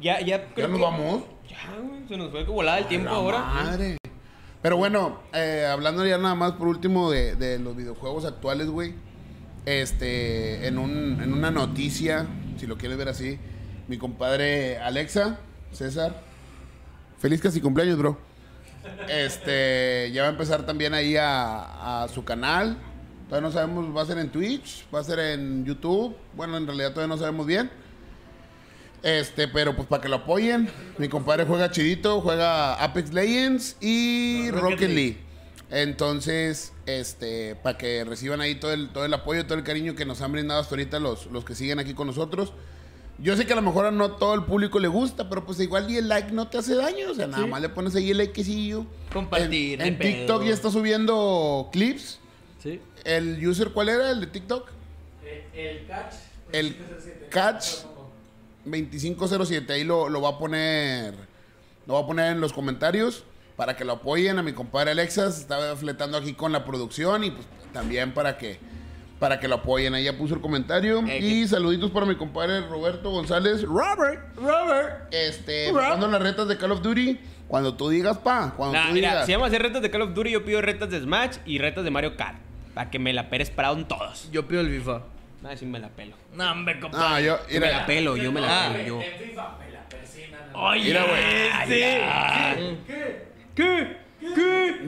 Ya, ya ¿Ya nos que- vamos? Ya, güey, se nos fue que volada el tiempo ahora. Madre. Pero bueno, eh, hablando ya nada más por último de, de los videojuegos actuales, güey. Este, en, un, en una noticia, si lo quieres ver así, mi compadre Alexa, César, feliz casi cumpleaños, bro. Este, ya va a empezar también ahí a, a su canal. Todavía no sabemos, va a ser en Twitch, va a ser en YouTube. Bueno, en realidad todavía no sabemos bien. Este, pero pues para que lo apoyen, mi compadre juega chidito, juega Apex Legends y Rocket Rocket, League. League. Entonces, este, para que reciban ahí todo el, todo el apoyo, todo el cariño que nos han brindado hasta ahorita los, los que siguen aquí con nosotros. Yo sé que a lo mejor a no todo el público le gusta, pero pues igual y el like no te hace daño. O sea, nada Sí. más le pones ahí el likecillo. Compartir, En, en TikTok ya está subiendo clips. Sí. ¿El user cuál era? ¿El de TikTok? Eh, el catch. El catch 2507. Ahí lo, lo va a poner. Lo va a poner en los comentarios. Para que lo apoyen a mi compadre Alexas. Está fletando aquí con la producción. Y pues también para que. Para que lo apoyen. Ahí ya puso el comentario. Eh, y saluditos para mi compadre Roberto González. Robert. Robert. Este. Cuando las retas de Call of Duty. Cuando tú digas, pa. Cuando Nah, tú mira, digas. si vamos a hacer retas de Call of Duty, yo pido retas de Smash y retas de Mario Kart. Para que me la peres Brown todos. Yo pido el FIFA. Nada, sí me la pelo. No, hombre, Ah, compadre. yo. Yo me la pelo, yo me la Ah. pelo, yo. En FIFA, me la persina. ¿no? Oye, Mira, güey. ¿Qué? ¿Qué?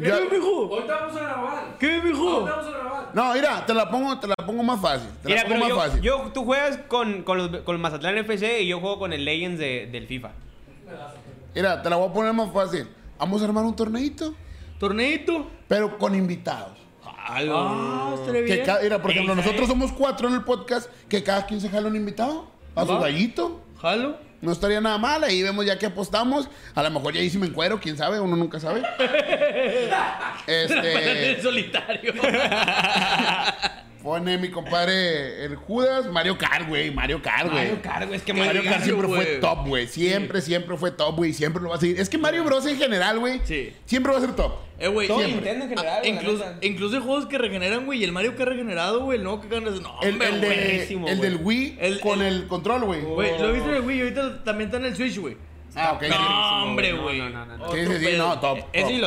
¿Qué? Ya- ¿Qué, mijo? Ahorita vamos a grabar. ¿Qué, mijo? Ahorita vamos a grabar. no, mira, te la pongo, te la pongo más fácil. Te Mira, la pongo más yo, fácil. yo- tú juegas con, con, los, con el Mazatlán FC y yo juego con el Legends de- del FIFA. Mira, te la voy a poner más fácil. Vamos a armar un torneito. ¿Torneito? pero con invitados. Ah, estaría Que bien. ca- mira, por ejemplo, nosotros somos cuatro en el podcast, que cada quien se jala un invitado a su gallito. ¿Jalo? No estaría nada mal, ahí vemos ya que apostamos. A lo mejor ya ahí sí me encuero, quién sabe, uno nunca sabe. Este, solitario. Pone mi compadre el Judas, Mario Kart, güey. Mario Kart, güey. Mario Kart, güey, es que Mario Mario Kart siempre fue top, güey. Siempre, siempre fue top, güey. Siempre lo va a seguir. Es que Mario Bros en general, güey. Sí. Siempre va a ser top. Eh, güey. Todo siempre. Nintendo en general, Ah, güey, la incluso, incluso hay juegos que regeneran, güey. Y el Mario que ha regenerado, güey. El nuevo que hacer. No, El, hombre, el, de, el del Wii El- con el- el, control, güey. Güey, lo he visto en el Wii y ahorita también está en el Switch, güey. Ah, ok. No, hombre, No, güey. no, no, no, no. Otro Sí, sí, sí, pedo. no, top. Ese top. y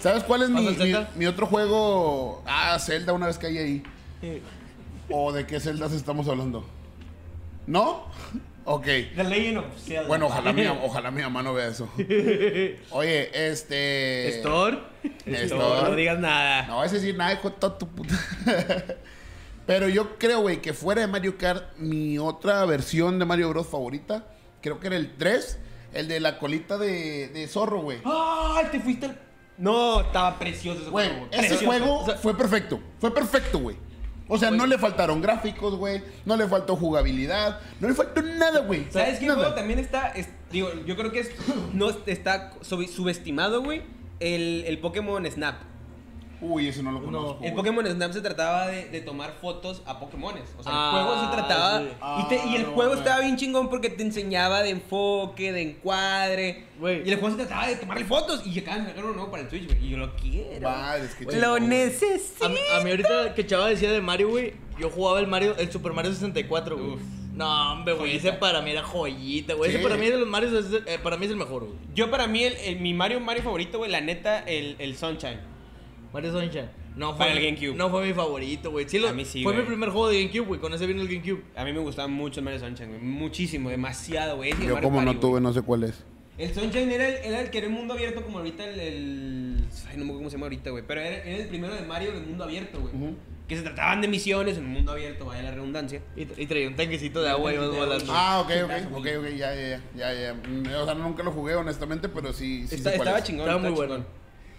¿Sabes cuál es mi, ¿Pasó el mi, otro juego? Ah, Zelda, una vez que hay ahí. Eh, ¿O de qué Zeldas estamos hablando? ¿No? Ok. The Legend of Zelda. Bueno, ojalá mi, ojalá mi mamá no vea eso. Oye, este... Store. Esto- No, digas nada. No vas a decir nada, hijo de toda tu puta. Pero yo creo, güey, que fuera de Mario Kart, mi otra versión de Mario Bros. favorita, creo que era el 3, el de la colita de, de zorro, güey. ¡Ay, te fuiste al... No, estaba precioso ese Güey, juego. ese Precioso. juego O sea, fue perfecto. Fue perfecto, güey. O sea, no le faltaron gráficos, güey. No le faltó jugabilidad. No le faltó nada, güey. ¿Sabes qué Nada. juego también está? es- digo, yo creo que es, no está sub- subestimado, güey. El, el Pokémon Snap. Uy, ese no lo conozco. El. Pokémon Snap se trataba de, de tomar fotos a Pokémones. O sea, Ah, el juego se trataba. sí. Y, te- y el Ah, no, juego estaba bien chingón porque te enseñaba de enfoque, de encuadre. Y el juego se trataba de tomarle fotos. Y acaban de sacar uno nuevo para el Switch, güey. Y yo lo quiero. Madre, es que lo chingón, güey. necesito. A mí, a mí ahorita que Chava decía de Mario, güey, yo jugaba el Mario, el Super Mario 64, güey. Uf. No, hombre, güey, ese para mí era joyita, güey. Sí. Ese para mí de los Marios, es- eh, para mí es el mejor, güey. Yo, para mí, el, el- mi Mario Mario favorito, güey, la neta, el, el Sunshine. Mario Sunshine. No fue Para el mi- GameCube. No fue mi favorito, güey. Sí, lo- A mí sí, fue güey. mi primer juego de GameCube, güey. Con ese vino el GameCube. A mí me gustaba mucho el Mario Sunshine, güey. Muchísimo, demasiado, güey. Yo Mario como no güey. tuve, no sé cuál es. El Sunshine era el, era el que era el mundo abierto como ahorita el... el- Ay, no me acuerdo cómo se llama ahorita, güey. Pero era, era el primero de Mario del mundo abierto, güey. Que se trataban de misiones en un mundo abierto, vaya la redundancia. Y, y traía un tanquecito de agua y de volando. Ah, ok, ok, ok, ok, ya, ya, ya, ya, ya. O sea, nunca lo jugué, honestamente, pero sí, sí Está- sé cuál estaba es. chingón. Estaba muy bueno.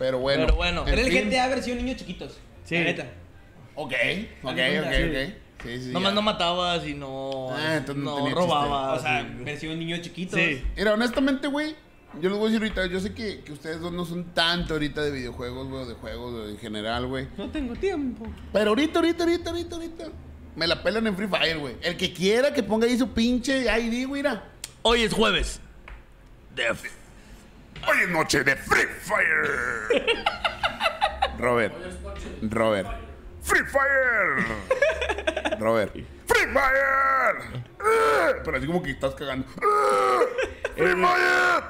Pero bueno. Pero bueno. en Era el fin. GTA versión niños chiquitos. Sí. La neta. Ok, ok, ok, ok. Sí, sí, Nomás ya. no matabas y no. Ah, entonces no no tenía robabas. o sea, y- versión niños chiquitos. Sí. Mira, honestamente, güey, yo les voy a decir ahorita, yo sé que, que ustedes dos no son tanto ahorita de videojuegos, güey, o de juegos en general, güey. No tengo tiempo. Pero ahorita, ahorita, ahorita, ahorita, ahorita, me la pelan en Free Fire, güey. El que quiera que ponga ahí su pinche ID, güey, mira. Hoy es jueves. De Hoy es noche de Free Fire. Robert. Robert. Free Fire. Robert. Free Fire. Eh, Pero así como que estás cagando. Free Fire.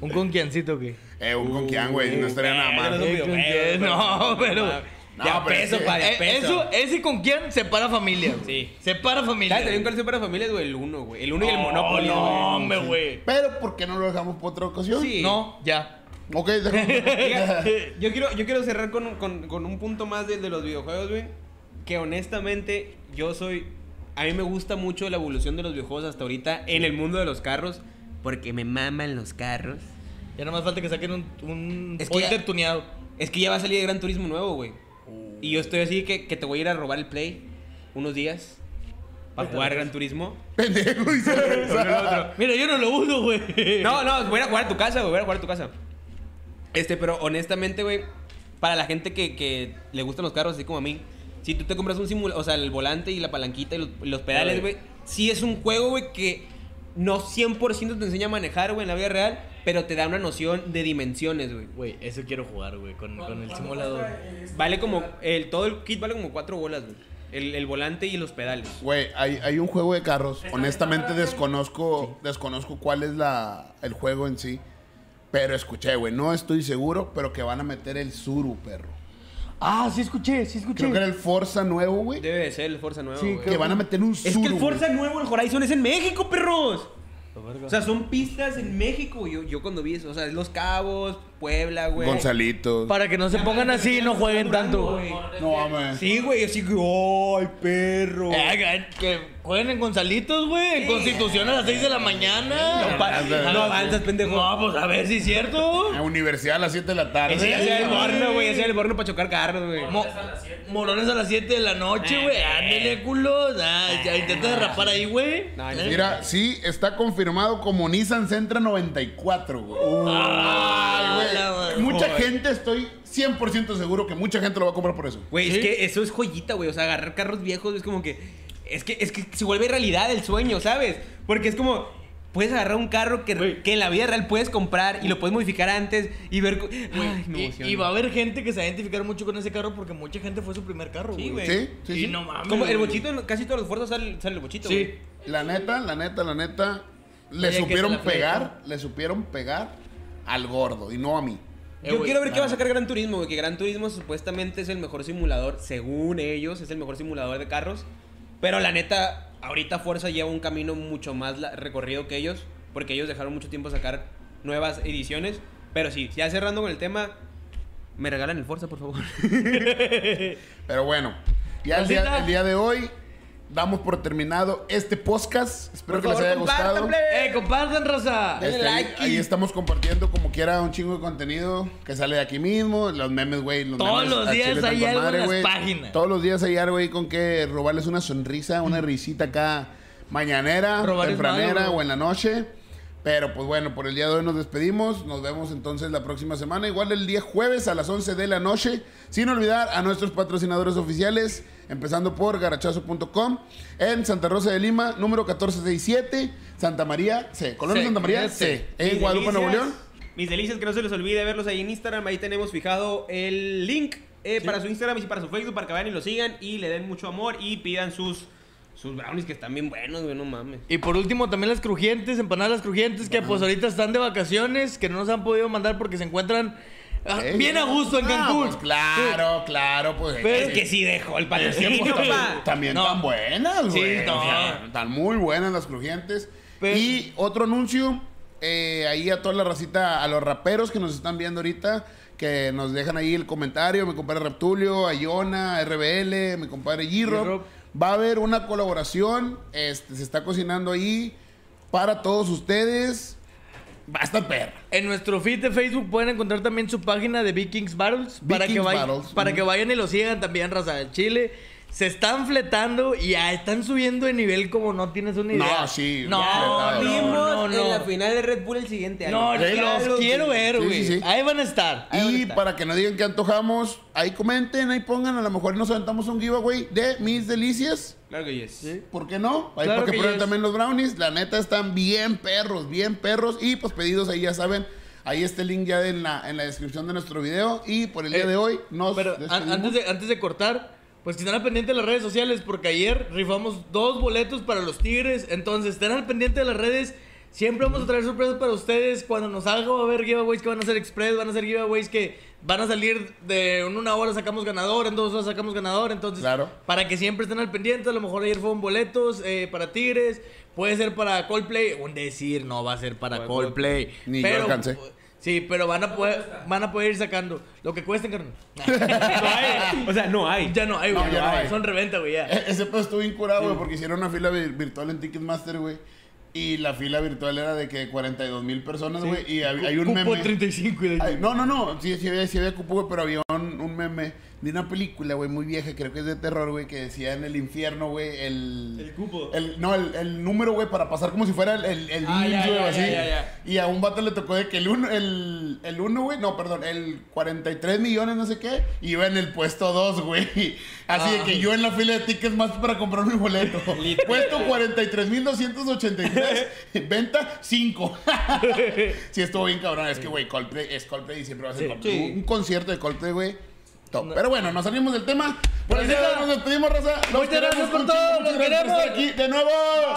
Un conquiancito que. Eh, un conquián, güey, no estaría nada mal. Eh, no, con pero- no, No, Ya pero peso, es que- pa, de Eh, peso. eso, ese con quién separa familia. güey. Sí. Separa familia. ¿Sabes cuál es para familias, güey? El 1, güey. El 1 y el Monopoly, No, güey. hombre, güey. Pero, ¿por qué no lo dejamos para otra ocasión? Sí. No, ya. Ok, déjame. Diga, yo, quiero, yo quiero cerrar con, con- con un punto más de, de los videojuegos, güey. Que honestamente, yo soy. A mí me gusta mucho la evolución de los videojuegos hasta ahorita en el mundo de los carros. Porque me maman los carros. Ya nada más falta que saquen un, un Es que ya- tuneado. Es que ya va a salir el Gran Turismo nuevo, güey. Y yo estoy así que, que te voy a ir a robar el Play unos días. Para jugar Gran Turismo. Pendejo y se regresa. Mira, yo no lo uso, güey. No, no, voy a jugar a tu casa, güey. Voy a jugar a tu casa. Este, pero honestamente, güey, para la gente que, que le gustan los carros, así como a mí, si tú te compras un simulador, o sea, el volante y la palanquita y los, y los pedales, güey, sí es un juego, güey, que no 100% te enseña a manejar, güey, en la vida real, pero te da una noción de dimensiones, güey. Güey, eso quiero jugar, güey, con, con el ¿Cuánto simulador. este? Vale como, el, todo el kit vale como cuatro bolas, güey. El, el volante y los pedales. Güey, hay, hay un juego de carros. Honestamente desconozco, desconozco cuál es la, el juego en sí. Pero escuché, güey, no estoy seguro, pero que van a meter el Suru, perro. Ah, sí escuché, sí escuché. Creo que era el Forza nuevo, güey. Debe de ser el Forza nuevo, Sí, güey. Que van a meter un Suru. Es que el güey. Forza nuevo, el Horizon, es en México, perros. O sea, son pistas en México. Yo, yo cuando vi eso, o sea, es Los Cabos, Puebla, güey. Gonzalitos. Para que no se pongan así y no jueguen tanto. güey. No mames. Sí, güey, así que, ¡ay, perro! Eh, que jueguen en Gonzalitos, güey. En Constitución a las 6 de la mañana. No, pa- no avanzas, pendejo. No, pues a ver si es cierto. En universidad a las 7 de la tarde. Ese ya sea el borno, güey, ese el borno para chocar carros, güey. Mo- morones a las 7 de la noche, güey. Ándele, culos. Ah, ya intenta derrapar ahí, güey. No, ¿Eh? Mira, sí, está confirmado como Nissan Sentra 94, güey. Ay, güey. Mucha Joder. gente, estoy 100% seguro que mucha gente lo va a comprar por eso. Güey, ¿Sí? es que eso es joyita, güey. O sea, agarrar carros viejos es como que. Es que, es que se vuelve realidad el sueño, ¿sabes? Porque es como. Puedes agarrar un carro que, que en la vida real puedes comprar y lo puedes modificar antes y ver. Ay, me Y, y va a haber gente que se va a identificar mucho con ese carro porque mucha gente fue su primer carro, Sí, güey. güey. Sí, sí, y sí. no mames. Como el bochito, casi todos los fuerzas sale, sale el bochito, Sí. güey. La neta, la neta, la neta, le supieron pegar, le supieron pegar al gordo y no a mí. Eh, Yo güey, quiero ver qué va a sacar Gran Turismo, güey. Que Gran Turismo supuestamente es el mejor simulador, según ellos, es el mejor simulador de carros. Pero la neta, ahorita Forza lleva un camino mucho más recorrido que ellos. Porque ellos dejaron mucho tiempo sacar nuevas ediciones. Pero sí, ya cerrando con el tema, me regalan el Forza, por favor. Pero bueno, ya el día, el día de hoy damos por terminado este podcast. Espero Por que les haya gustado. ¡Eh, compartan, raza! Denle Este, ahí, like y- ahí estamos compartiendo como quiera un chingo de contenido que sale de aquí mismo. Los memes, güey. los Todos memes los días hay algo en las güey. páginas. Todos los días hay algo ahí con que robarles una sonrisa, una risita acá mañanera, Robar tempranera malo, o en la noche. Pero pues bueno, por el día de hoy nos despedimos. Nos vemos entonces la próxima semana. Igual el día jueves a las 11 de la noche. Sin olvidar a nuestros patrocinadores oficiales. Empezando por garachazo.com. En Santa Rosa de Lima, número 1467. Santa María C. Colonia C, Santa María C. C. En Mis Guadalupe, Nuevo León. Mis delicias, que no se les olvide verlos ahí en Instagram. Ahí tenemos fijado el link eh, para su Instagram y para su Facebook para que vayan y lo sigan y le den mucho amor y pidan sus, sus brownies que están bien buenos, güey, no mames. Y por último, también las crujientes, empanadas las crujientes, que pues ahorita están de vacaciones, que no nos han podido mandar porque se encuentran ah, Eh, bien a gusto en ah, Cancún. pues claro, claro, pues. Pero Es que sí dejó el patrocinio, también, No. tan buenas, güey. no. O sea, están muy buenas las crujientes. Pero- y otro anuncio, eh, ahí a toda la racita, a los raperos que nos están viendo ahorita, que nos dejan ahí el comentario, mi compadre Reptulio, a Iona, a RBL, mi compadre G-Rob. G-Rob. Va a haber una colaboración, este, se está cocinando ahí para todos ustedes. Va a estar perra. En nuestro feed de Facebook pueden encontrar también su página de Vikings Battles para, que Vikings vayan, Battles, para que vayan y lo sigan también, raza del Chile. Se están fletando y ya están subiendo de nivel como no tienes una No, idea. sí, No, fletado. no, Vimos no, no. en la final de Red Bull el siguiente año. No, Sí, los quiero sí. ver, Sí, güey. sí, sí. Ahí van a estar. ahí van a Y estar. para que no digan que antojamos, ahí comenten, ahí pongan, a lo mejor nos aventamos un giveaway de mis delicias. Claro que yes. ¿Por qué no? Ahí Claro para que, que prueben yes. también los brownies. La neta están bien perros, bien perros. Y pues pedidos ahí ya saben. Ahí está el link ya en la, en la descripción de nuestro video. Y por el día Eh, de hoy nos Pero an- antes de, antes de cortar, pues que estén al pendiente de las redes sociales, porque ayer rifamos dos boletos para los Tigres. Entonces, estén al pendiente de las redes. Siempre vamos a traer sorpresas para ustedes. Cuando nos salga va a haber giveaways que van a ser express, van a ser giveaways que van a salir de en una hora sacamos ganador, en dos horas sacamos ganador. Entonces, Claro. para que siempre estén al pendiente, a lo mejor ayer fueron boletos eh, para Tigres, puede ser para Coldplay, un decir, no va a ser para Coldplay. Ni yo pero, alcancé. Sí, pero van a poder, van a poder ir sacando lo que cuesten, carnal. No hay. O sea, no hay. Ya no hay, No, güey. ya no hay. Son reventa, güey, ya. E- Ese pedo estuvo incurado, güey, porque hicieron una fila vir- virtual en Ticketmaster, güey. Y la fila virtual era de que 42 mil personas, güey. Y hay, hay un Cupo meme. 35 y de- Ay, no, no, no. Sí, sí había, sí había cupo, güey, pero había un, un meme de una película, güey, muy vieja, creo que es de terror, güey, que decía en el infierno, güey, el... El cupo. El, no, el, el número, güey, para pasar como si fuera el, el, el Ah, ya, ya, así. ya. Y a un vato le tocó de que el uno, el, el uno, güey, no, perdón, el 43 millones, no sé qué, iba en el puesto 2, güey. Así de que yo en la fila de tickets más para comprar mi boleto. Puesto 43.283, venta 5. sí, estuvo bien cabrón. Es que, güey, Coldplay es Coldplay y siempre va a ser Sí. Coldplay. Sí. Un concierto de Coldplay, güey. Top. Pero bueno, nos salimos del tema. Por hoy nos despedimos, raza. Los muchas gracias por todo, los queremos. aquí de nuevo. Los